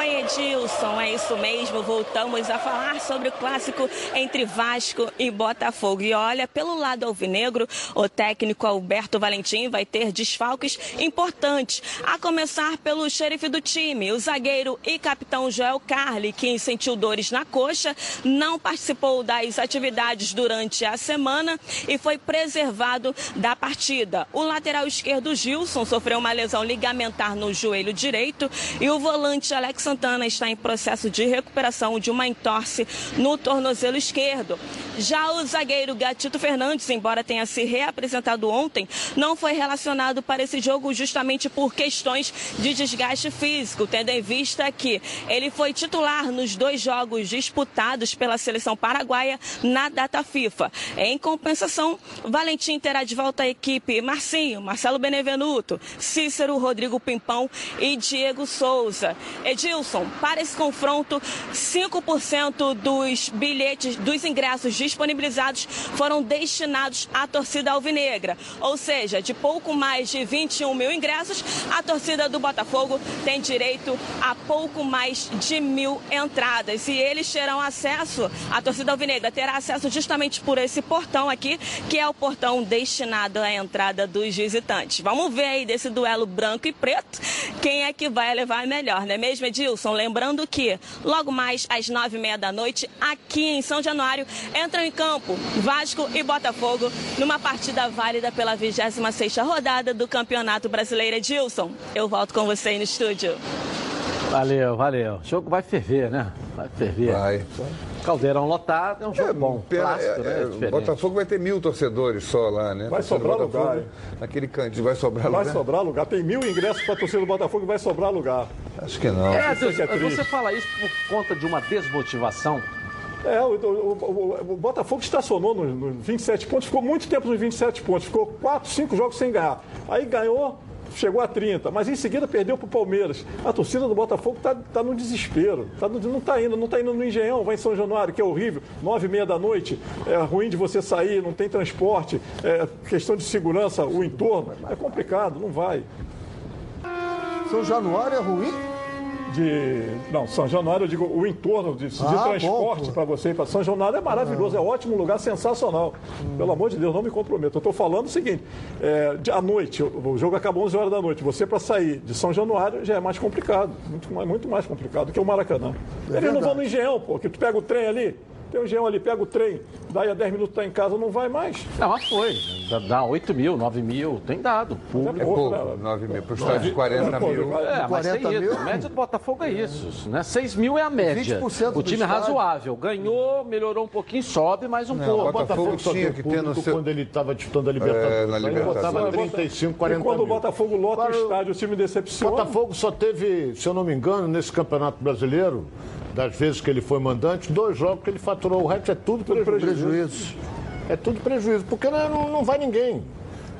Oi, Edilson, é isso mesmo. Voltamos a falar sobre o clássico entre Vasco e Botafogo. E olha, pelo lado alvinegro, o técnico Alberto Valentim vai ter desfalques importantes. A começar pelo xerife do time, o zagueiro e capitão Joel Carli, que sentiu dores na coxa, não participou das atividades durante a semana e foi preservado da partida. O lateral esquerdo Gilson sofreu uma lesão ligamentar no joelho direito e o volante Alex Santana está em processo de recuperação de uma entorse no tornozelo esquerdo. Já o zagueiro Gatito Fernandes, embora tenha se reapresentado ontem, não foi relacionado para esse jogo justamente por questões de desgaste físico, tendo em vista que ele foi titular nos dois jogos disputados pela seleção paraguaia na data FIFA. Em compensação, Valentim terá de volta a equipe Marcinho, Marcelo Benevenuto, Cícero, Rodrigo Pimpão e Diego Souza. Edilson, para esse confronto, 5% dos bilhetes, dos ingressos disponibilizados foram destinados à torcida alvinegra. Ou seja, de pouco mais de 21 mil ingressos, a torcida do Botafogo tem direito a pouco mais de mil entradas. E eles terão acesso, a torcida alvinegra terá acesso justamente por esse portão aqui, que é o portão destinado à entrada dos visitantes. Vamos ver aí desse duelo branco e preto, quem é que vai levar melhor, não é mesmo, Edilson? Lembrando que logo mais às nove e meia da noite, aqui em São Januário, entram em campo Vasco e Botafogo numa partida válida pela 26ª rodada do Campeonato Brasileiro. Edilson, eu volto com você aí no estúdio. Valeu, valeu. O jogo vai ferver, né? Vai ferver. Vai. Caldeirão lotado, é um jogo bom. Pena, Clássico, é, né? é, o Diferente. Botafogo vai ter mil torcedores só lá, né? Vai sobrar Botafogo, lugar, hein? Naquele cantinho, vai sobrar Vai lugar? sobrar lugar. Tem mil ingressos para a torcida do Botafogo e vai sobrar lugar. Acho que não. É, que é triste. você fala isso por conta de uma desmotivação? É, o, o- o- o Botafogo estacionou nos, nos 27 pontos, ficou muito tempo nos 27 pontos, ficou 4, 5 jogos sem ganhar. Aí ganhou, chegou a 30, mas em seguida perdeu para o Palmeiras. A torcida do Botafogo está tá no desespero, tá no- não está indo, não está indo no Engenhão, vai em São Januário, que é horrível, 9 e meia da noite, é ruim de você sair, não tem transporte, é questão de segurança, o entorno, é complicado, não vai. São Januário é ruim? De. Não, São Januário, eu digo, o entorno de, de Ah, transporte para você ir para São Januário é maravilhoso, é um ótimo lugar, sensacional. Pelo amor de Deus, não me comprometo. Eu estou falando o seguinte: é, de- à noite, o, jogo acabou 11 horas da noite. Você, para sair de São Januário, já é mais complicado. Muito mais, muito mais complicado que o Maracanã. Eles não verdade. vão no Engenhão, pô, que tu pega o trem ali. Tem um Engenhão ali, pega o trem, daí a 10 minutos tá em casa, não vai mais. Não, mas foi. Dá, dá 8 mil, 9 mil, tem dado. Público. É pouco, 9 mil. Para o estádio de 40 mil. É, mas tem 40 isso. mil? A média do Botafogo é isso. Né? 6 mil é a média. 20% O time é do estádio. razoável. Ganhou, melhorou um pouquinho, sobe mais um Não, pouco. o Botafogo só tinha tem que ter no seu- quando ele estava disputando a Libertadores. É, na Aí ele Libertadores. botava Bota- 35, e 40 quando o mil. Botafogo lota Agora, o estádio, o time O decepciona. Botafogo só teve, se eu não me engano, nesse Campeonato Brasileiro, das vezes que ele foi mandante, dois jogos que ele faturou. O resto é tudo prejuízo. Prejuízo. É tudo prejuízo, porque não, não, vai ninguém.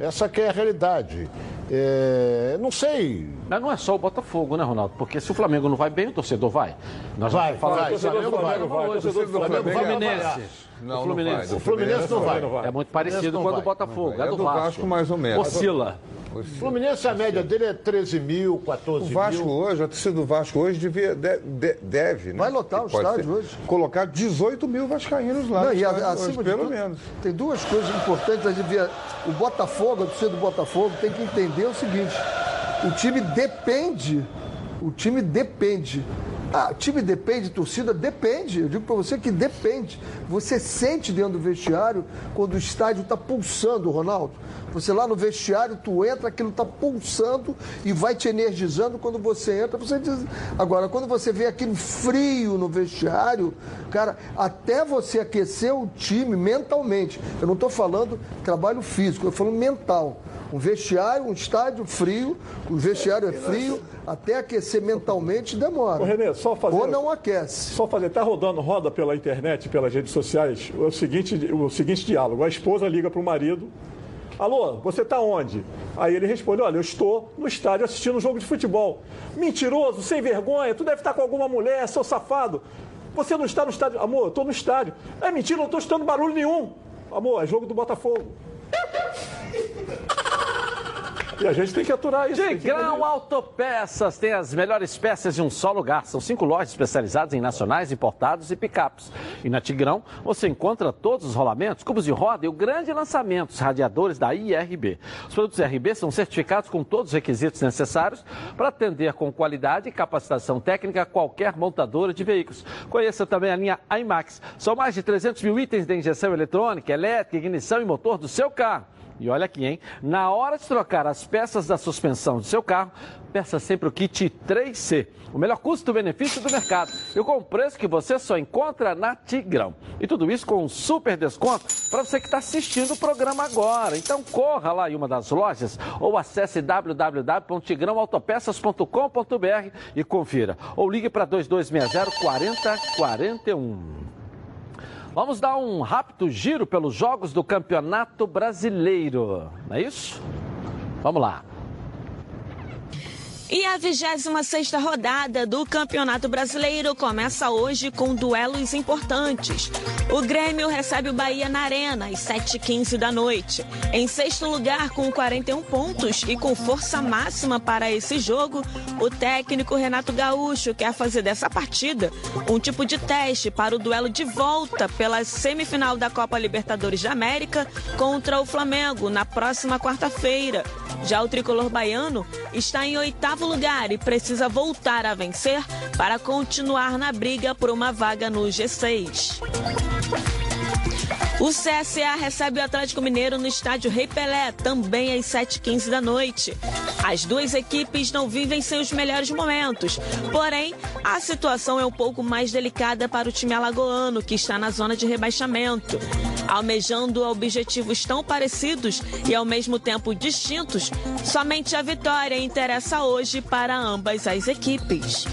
Essa que é a realidade. É, não sei. Mas não é só o Botafogo, né, Ronaldo? Porque se o Flamengo não vai bem, o torcedor vai. Nós Vai, vamos falar vai, disso. o Flamengo vai, Flamengo vai, o torcedor do Flamengo vai Fluminense. Não, o Fluminense. não vai. O Fluminense não vai. não vai. É muito parecido com o do. Botafogo. É É do do Vasco. Vasco, mais ou menos. Oscila. O Fluminense, a média dele é 13 mil, 14 O mil. Vasco hoje, a torcida do Vasco hoje devia, de- de- deve, né? Vai lotar o estádio ser, hoje. Colocar 18 mil vascaínos lá. Não, e a- estádio hoje, acima de pelo tudo, menos. tem duas coisas importantes. A gente vê, o Botafogo, a torcida do Botafogo, tem que entender o seguinte: o time depende, o time depende. Ah, time depende, torcida depende. Eu digo para você que depende. Você sente dentro do vestiário quando o estádio está pulsando, Ronaldo. Você lá no vestiário, tu entra, aquilo está pulsando e vai te energizando quando você entra. Você diz... Agora, quando você vê aquele frio no vestiário, cara, até você aquecer o time mentalmente. Eu não estou falando trabalho físico, eu falo mental. Um vestiário, um estádio frio, o vestiário é frio, até aquecer mentalmente demora. Ô, Renê, só fazer. Ou não aquece. Só fazer, tá rodando, roda pela internet, pelas redes sociais, o seguinte, o seguinte diálogo. A esposa liga para o marido. Alô, você está onde? Aí ele responde: Olha, eu estou no estádio assistindo um jogo de futebol. Mentiroso, sem vergonha, tu deve estar com alguma mulher, seu safado. Você não está no estádio. Amor, eu estou no estádio. É mentira, eu não estou escutando barulho nenhum. Amor, é jogo do Botafogo. E a gente tem que aturar isso. Tigrão Autopeças tem as melhores peças em um só lugar. São cinco lojas especializadas em nacionais, importados e picapes. E na Tigrão você encontra todos os rolamentos, cubos de roda e o grande lançamento, os radiadores da IRB. Os produtos IRB são certificados com todos os requisitos necessários para atender com qualidade e capacitação técnica qualquer montadora de veículos. Conheça também a linha IMAX. São mais de 300 mil itens de injeção eletrônica, elétrica, ignição e motor do seu carro. E olha aqui, hein? Na hora de trocar as peças da suspensão do seu carro, peça sempre o kit 3C. O melhor custo-benefício do mercado. E com o preço que você só encontra na Tigrão. E tudo isso com um super desconto para você que está assistindo o programa agora. Então corra lá em uma das lojas ou acesse www.tigrãoautopeças.com.br e confira. Ou ligue para 2260 4041. Vamos dar um rápido giro pelos jogos do Campeonato Brasileiro, não é isso? Vamos lá. E a 26ª rodada do Campeonato Brasileiro começa hoje com duelos importantes. O Grêmio recebe o Bahia na Arena às 7h15 da noite. Em sexto lugar, com 41 pontos e com força máxima para esse jogo, o técnico Renato Gaúcho quer fazer dessa partida um tipo de teste para o duelo de volta pela semifinal da Copa Libertadores da América contra o Flamengo na próxima quarta-feira. Já o tricolor baiano está em oitavo lugar e precisa voltar a vencer para continuar na briga por uma vaga no G6. O CSA recebe o Atlético Mineiro no estádio Rei Pelé, também às 7h15 da noite. As duas equipes não vivem sem os melhores momentos, porém, a situação é um pouco mais delicada para o time alagoano, que está na zona de rebaixamento. Almejando objetivos tão parecidos e ao mesmo tempo distintos, somente a vitória interessa hoje para ambas as equipes.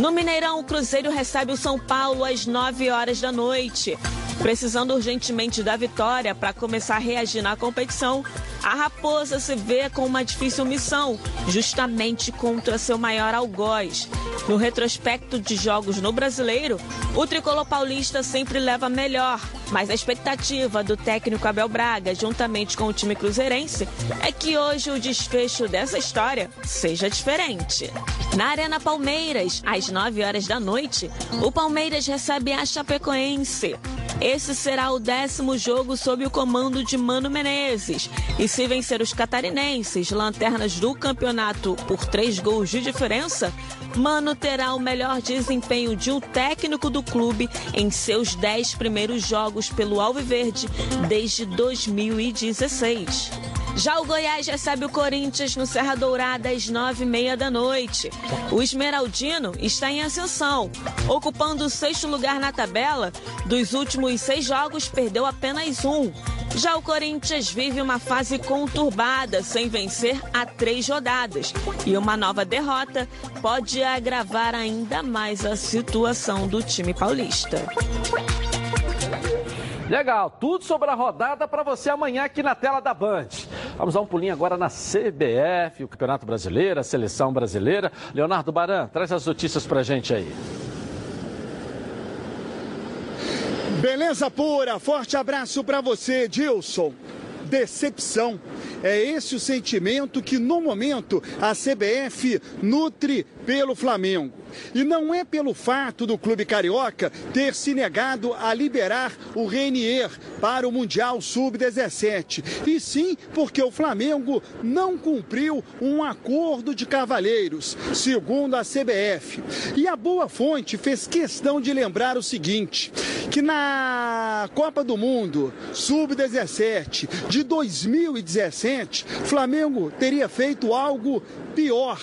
No Mineirão, o Cruzeiro recebe o São Paulo às 9 horas da noite. Precisando urgentemente da vitória para começar a reagir na competição, a Raposa se vê com uma difícil missão, justamente contra seu maior algoz. No retrospecto de jogos no Brasileiro, o tricolor paulista sempre leva melhor, mas a expectativa do técnico Abel Braga, juntamente com o time cruzeirense, é que hoje o desfecho dessa história seja diferente. Na Arena Palmeiras, às 9 horas da noite, o Palmeiras recebe a Chapecoense. Esse será o décimo jogo sob o comando de Mano Menezes. E se vencer os catarinenses, lanternas do campeonato, por três gols de diferença, Mano terá o melhor desempenho de um técnico do clube em seus dez primeiros jogos pelo Alviverde desde 2016. Já o Goiás recebe o Corinthians no Serra Dourada às nove e meia da noite. O Esmeraldino está em ascensão, ocupando o sexto lugar na tabela. Dos últimos seis jogos, perdeu apenas um. Já o Corinthians vive uma fase conturbada, sem vencer há três rodadas. E uma nova derrota pode agravar ainda mais a situação do time paulista. Legal, tudo sobre a rodada para você amanhã aqui na tela da Band. Vamos dar um pulinho agora na CBF, o Campeonato Brasileiro, a Seleção Brasileira. Leonardo Baran, traz as notícias para gente aí. Beleza pura, forte abraço para você, Dilson. Decepção. É esse o sentimento que, no momento, a CBF nutre pelo Flamengo. E não é pelo fato do clube carioca ter se negado a liberar o Reinier para o Mundial Sub-17, e sim porque o Flamengo não cumpriu um acordo de cavalheiros, segundo a CBF. E a Boa Fonte fez questão de lembrar o seguinte: que na Copa do Mundo Sub-17 de 2017, Flamengo teria feito algo pior.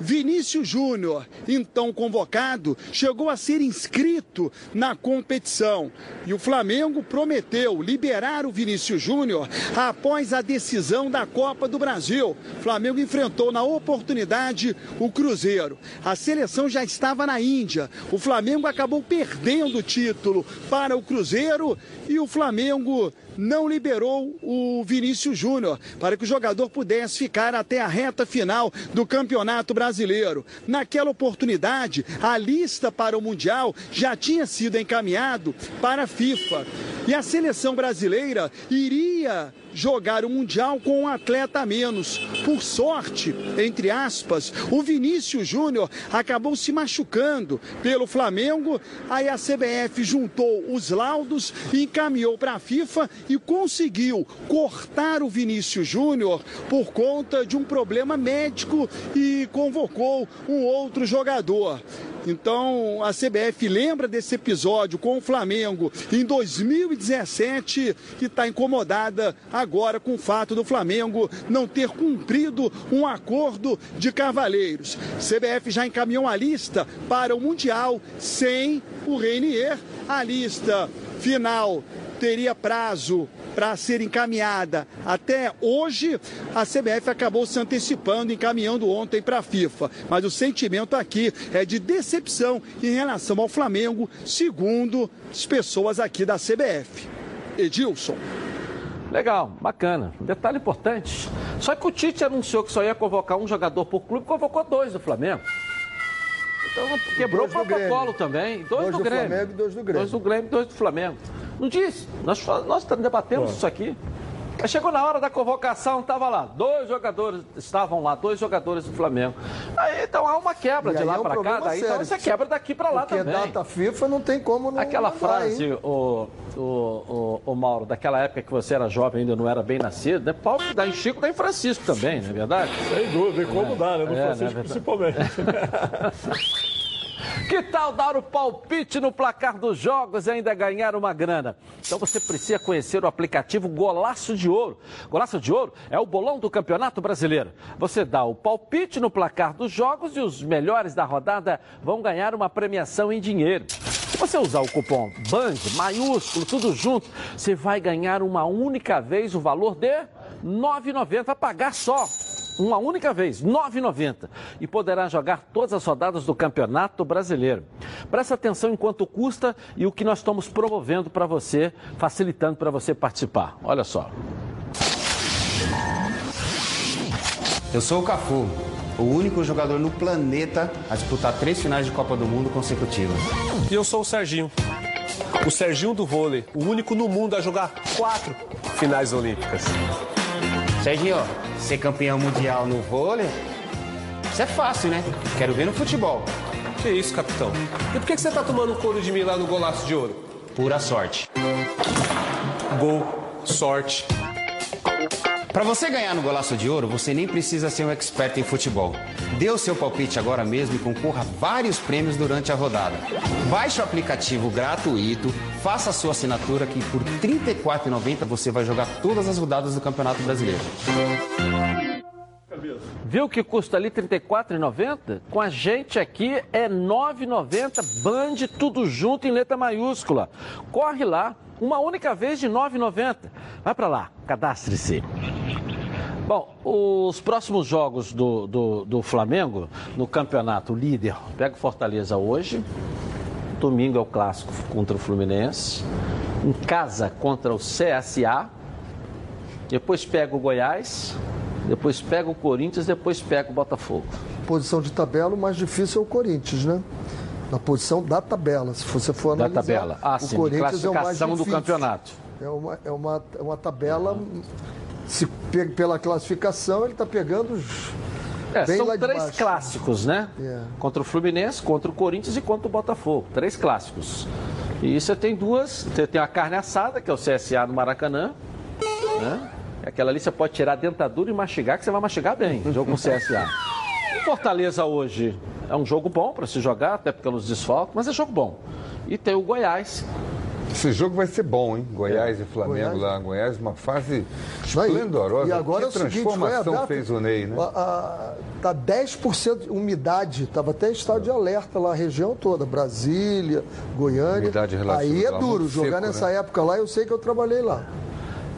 Vinícius Júnior, então convocado, chegou a ser inscrito na competição. E o Flamengo prometeu liberar o Vinícius Júnior após a decisão da Copa do Brasil. O Flamengo enfrentou na oportunidade o Cruzeiro. A seleção já estava na Índia. O Flamengo acabou perdendo o título para o Cruzeiro e o Flamengo não liberou o Vinícius Júnior para que o jogador pudesse ficar até a reta final do Campeonato Brasileiro. Naquela oportunidade, a lista para o Mundial já tinha sido encaminhado para a FIFA. E a seleção brasileira iria jogar o Mundial com um atleta a menos. Por sorte, entre aspas, o Vinícius Júnior acabou se machucando pelo Flamengo. Aí a CBF juntou os laudos, encaminhou para a FIFA e conseguiu cortar o Vinícius Júnior por conta de um problema médico e convocou um outro jogador. Então a CBF lembra desse episódio com o Flamengo em 2017 e está incomodada agora com o fato do Flamengo não ter cumprido um acordo de cavaleiros. CBF já encaminhou a lista para o Mundial sem o Reinier. A lista final teria prazo para ser encaminhada até hoje. A CBF acabou se antecipando, encaminhando ontem para a FIFA. Mas o sentimento aqui é de decepção em relação ao Flamengo, segundo as pessoas aqui da CBF. Edilson. Legal, bacana. Detalhe importante. Só que o Tite anunciou que só ia convocar um jogador por clube, convocou dois do Flamengo. Então quebrou o protocolo também. Dois, Dois do, do Grêmio. Flamengo e dois do Grêmio. Dois do Grêmio e dois do Flamengo. Não disse. Nós, nós debatemos isso aqui. Aí chegou na hora da convocação, estava lá, dois jogadores, estavam lá, dois jogadores do Flamengo. Aí então há uma quebra E de lá é um para cá, daí então você quebra daqui para lá Porque também. data FIFA não tem como não Aquela mandar, frase, o, o, o, o Mauro, daquela época que você era jovem, ainda não era bem nascido, né? Pau que dá em Chico, dá em Francisco também, não é verdade? Sem dúvida, e como dá, né? No É, Francisco né, principalmente. Que tal dar o palpite no placar dos jogos e ainda ganhar uma grana? Então você precisa conhecer o aplicativo Golaço de Ouro. Golaço de Ouro é o bolão do Campeonato Brasileiro. Você dá o palpite no placar dos jogos e os melhores da rodada vão ganhar uma premiação em dinheiro. Se você usar o cupom BAND, maiúsculo, tudo junto, você vai ganhar uma única vez o valor de R$ 9,90. Vai pagar só uma única vez, R$ 9,90. E poderá jogar todas as rodadas do Campeonato Brasileiro. Presta atenção em quanto custa e o que nós estamos promovendo para você, facilitando para você participar. Olha só. Eu sou o Cafu, o único jogador no planeta a disputar três finais de Copa do Mundo consecutivas. E eu sou o Serginho. O Serginho do vôlei, o único no mundo a jogar quatro finais olímpicas. Serginho, ser campeão mundial no vôlei, isso é fácil, né? Quero ver no futebol. Que isso, capitão? E por que que você tá tomando couro de mim lá no golaço de ouro? Pura sorte. Gol, sorte. Para você ganhar no Golaço de Ouro, você nem precisa ser um expert em futebol. Dê o seu palpite agora mesmo e concorra a vários prêmios durante a rodada. Baixe o aplicativo gratuito, faça a sua assinatura que por R$ 34,90 você vai jogar todas as rodadas do Campeonato Brasileiro. Viu que custa ali R$ 34,90? Com a gente aqui é R$ 9,90, Band tudo junto em letra maiúscula. Corre lá, uma única vez de R$ 9,90. Vai para lá, cadastre-se. Bom, os próximos jogos do, do, do Flamengo no campeonato líder, pega o Fortaleza hoje, domingo é o clássico contra o Fluminense, em casa contra o CSA, depois pega o Goiás, depois pega o Corinthians, depois pega o Botafogo. Posição de tabela, o mais difícil é o Corinthians, né? Na posição da tabela, se você for Da analisar. tabela. Ah, o sim, Corinthians é o mais classificação do difícil. campeonato. É uma, é uma, é uma tabela. Se pe- pela classificação, ele está pegando. É, bem são três baixo. clássicos, né? É. Contra o Fluminense, contra o Corinthians e contra o Botafogo. Três clássicos. E você tem duas. Você tem a carne assada, que é o CSA no Maracanã. Né? Aquela ali você pode tirar a dentadura e mastigar, que você vai mastigar bem. Jogo com o CSA. O Fortaleza hoje é um jogo bom para se jogar, até pelos desfalques, mas é jogo bom. E tem o Goiás. Esse jogo vai ser bom, hein? Goiás e Flamengo Goiás. lá. Goiás, uma fase e- esplendorosa. E agora é o que seguinte, transformação data, fez o Ney, né? a- a- Tá 10% de umidade, estava até em estado de alerta lá, a região toda, Brasília, Goiânia. Umidade relativa Aí é duro, jogar seco, nessa né? época lá, eu sei que eu trabalhei lá.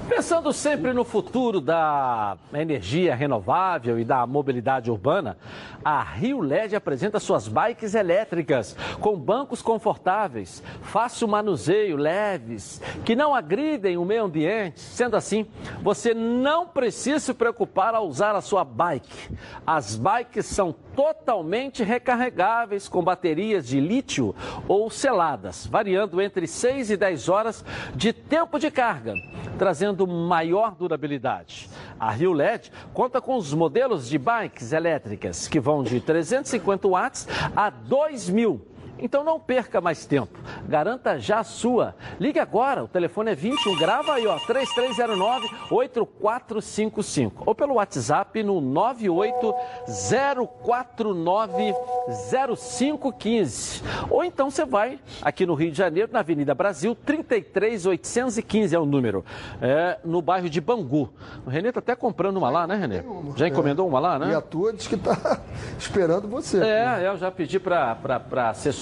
Pensando sempre no futuro da energia renovável e da mobilidade urbana, a Rio LED apresenta suas bikes elétricas com bancos confortáveis, fácil manuseio, leves, que não agridem o meio ambiente. Sendo assim, você não precisa se preocupar ao usar a sua bike. As bikes são totalmente recarregáveis com baterias de lítio ou seladas, variando entre 6 e 10 horas de tempo de carga, trazendo maior durabilidade. A Rio LED conta com os modelos de bikes elétricas que vão de 350 watts a 2000 então não perca mais tempo. Garanta já a sua. Ligue agora, o telefone é 21, grava aí, ó, 3309-8455. Ou pelo WhatsApp no 980490515. Ou então você vai aqui no Rio de Janeiro, na Avenida Brasil, 33815 é o número. É, no bairro de Bangu. O Renê tá até comprando uma lá, né, Renê? Já encomendou uma lá, né? E a tua diz que está esperando você. É, eu já pedi para a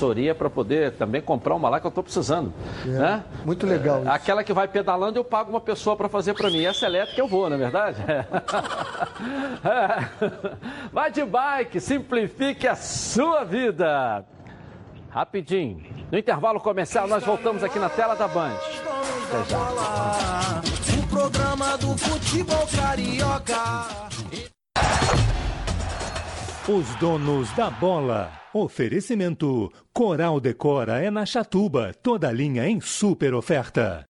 assessoria para poder também comprar uma lá que eu estou precisando. É, né? muito legal É, aquela que vai pedalando, eu pago uma pessoa para fazer para mim. Essa elétrica eu vou, não é verdade? É. Vai de bike, simplifique a sua vida. Rapidinho. No intervalo comercial, nós voltamos aqui na tela da Band. Até já. O programa do futebol carioca. Os donos da bola. Oferecimento: Coral Decora é na Chatuba, toda linha em super oferta.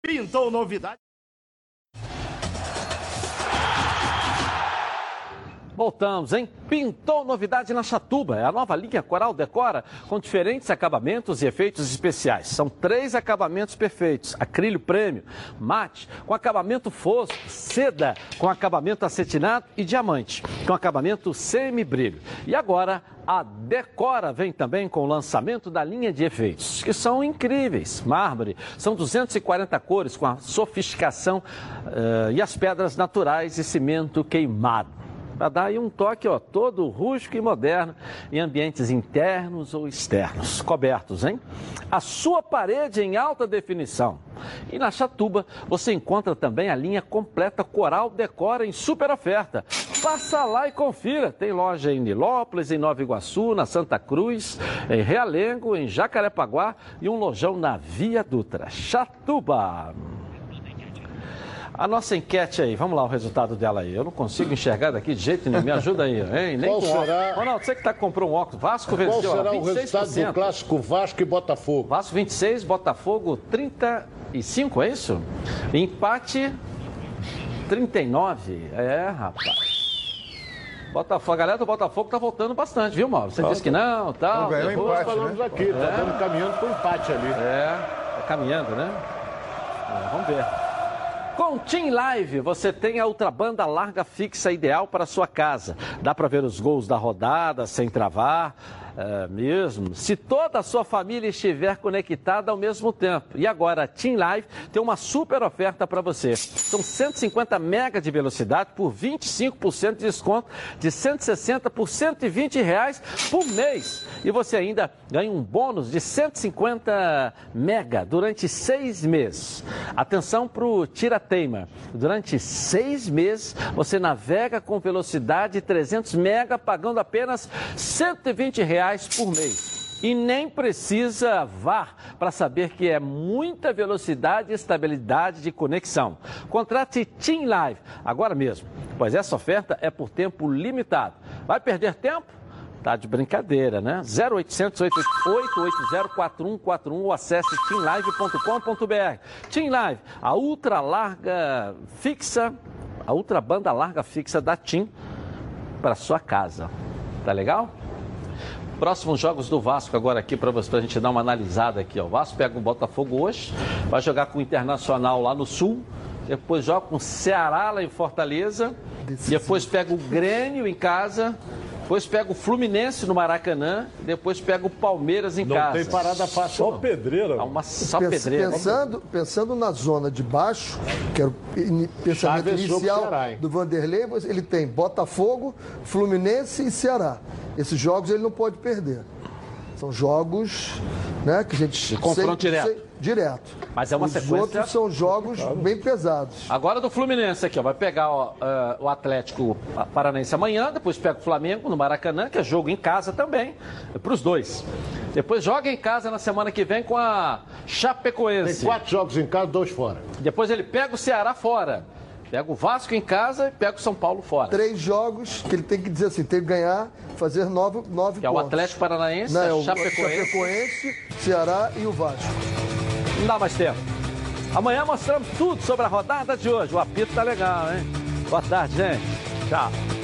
Pintou novidade. Voltamos, hein? Pintou novidade na Chatuba. É a nova linha Coral Decora com diferentes acabamentos e efeitos especiais. São três acabamentos perfeitos: acrílio prêmio, mate com acabamento fosco, seda com acabamento acetinado e diamante com acabamento semi-brilho. E agora a Decora vem também com o lançamento da linha de efeitos, que são incríveis. Mármore, são 240 cores com a sofisticação eh, e as pedras naturais e cimento queimado. Para dar aí um toque ó, todo rústico e moderno em ambientes internos ou externos, cobertos, hein? A sua parede em alta definição. E na Chatuba você encontra também a linha completa Coral Decora em super oferta. Passa lá e confira. Tem loja em Nilópolis, em Nova Iguaçu, na Santa Cruz, em Realengo, em Jacarepaguá e um lojão na Via Dutra. Chatuba. A nossa enquete aí, vamos lá o resultado dela aí. Eu não consigo enxergar daqui de jeito nenhum. Me ajuda aí, hein? Nem Qual com será- óculos. Ronaldo, você que tá, comprou um óculos. Vasco Qual venceu. ó, será o 26%. resultado do clássico Vasco e Botafogo? Vasco 26, Botafogo 35, é isso? Empate 39. É, rapaz. Botafogo, a galera do Botafogo tá voltando bastante, viu, Mauro? Você disse que não, tal. Não, ganhou depois- empate, Falamos né? aqui, tá dando caminhando pro empate ali. É, tá caminhando, né? É, vamos ver. Com Team Live, você tem a ultrabanda larga fixa ideal para sua casa. Dá para ver os gols da rodada sem travar, é, mesmo. Se toda a sua família estiver conectada ao mesmo tempo. E agora, a Team Live tem uma super oferta para você. São 150 mega de velocidade por 25% de desconto, de 160 por 120 reais por mês. E você ainda ganha um bônus de 150 mega durante seis meses. Atenção para o tira-teima. Durante seis meses, você navega com velocidade 300 mega, pagando apenas 120 reais por mês. E nem precisa VAR para saber que é muita velocidade e estabilidade de conexão. Contrate Team Live agora mesmo, pois essa oferta é por tempo limitado. Vai perder tempo? Tá de brincadeira, né? 0800 880 4141 ou acesse teamlive.com.br. Team Live, a ultra larga fixa, a ultra banda larga fixa da Team para sua casa. Tá legal? Próximos jogos do Vasco agora aqui para você, pra gente dar uma analisada aqui. Ó. O Vasco pega o Botafogo hoje, vai jogar com o Internacional lá no Sul, depois joga com o Ceará lá em Fortaleza, depois pega o Grêmio em casa, depois pega o Fluminense no Maracanã, depois pega o Palmeiras em Não casa. tem parada fácil, Só não. pedreira. Uma, só Pens- pedreira. Pensando, pensando na zona de baixo, que era o pensamento Chaves jogo inicial Ceará, do Vanderlei, ele tem Botafogo, Fluminense e Ceará. Esses jogos ele não pode perder. São jogos né, que a gente. confronto direto. direto. Mas é uma Os sequência- outros são jogos bem pesados. Agora do Fluminense aqui, ó. Vai pegar ó, ah, o Atlético Paranaense amanhã, depois pega o Flamengo no Maracanã, que é jogo em casa também, para os dois. Depois joga em casa na semana que vem com a Chapecoense. Tem quatro jogos em casa, dois fora. Depois ele pega o Ceará fora. Pega o Vasco em casa e pega o São Paulo fora. Três jogos que ele tem que dizer assim: tem que ganhar, fazer nove, nove Que é o pontos. Atlético Paranaense, Não, é a o Chapecoense. Chapecoense, Ceará e o Vasco. Não dá mais tempo. Amanhã mostramos tudo sobre a rodada de hoje. O apito tá legal, hein? Boa tarde, gente. Tchau.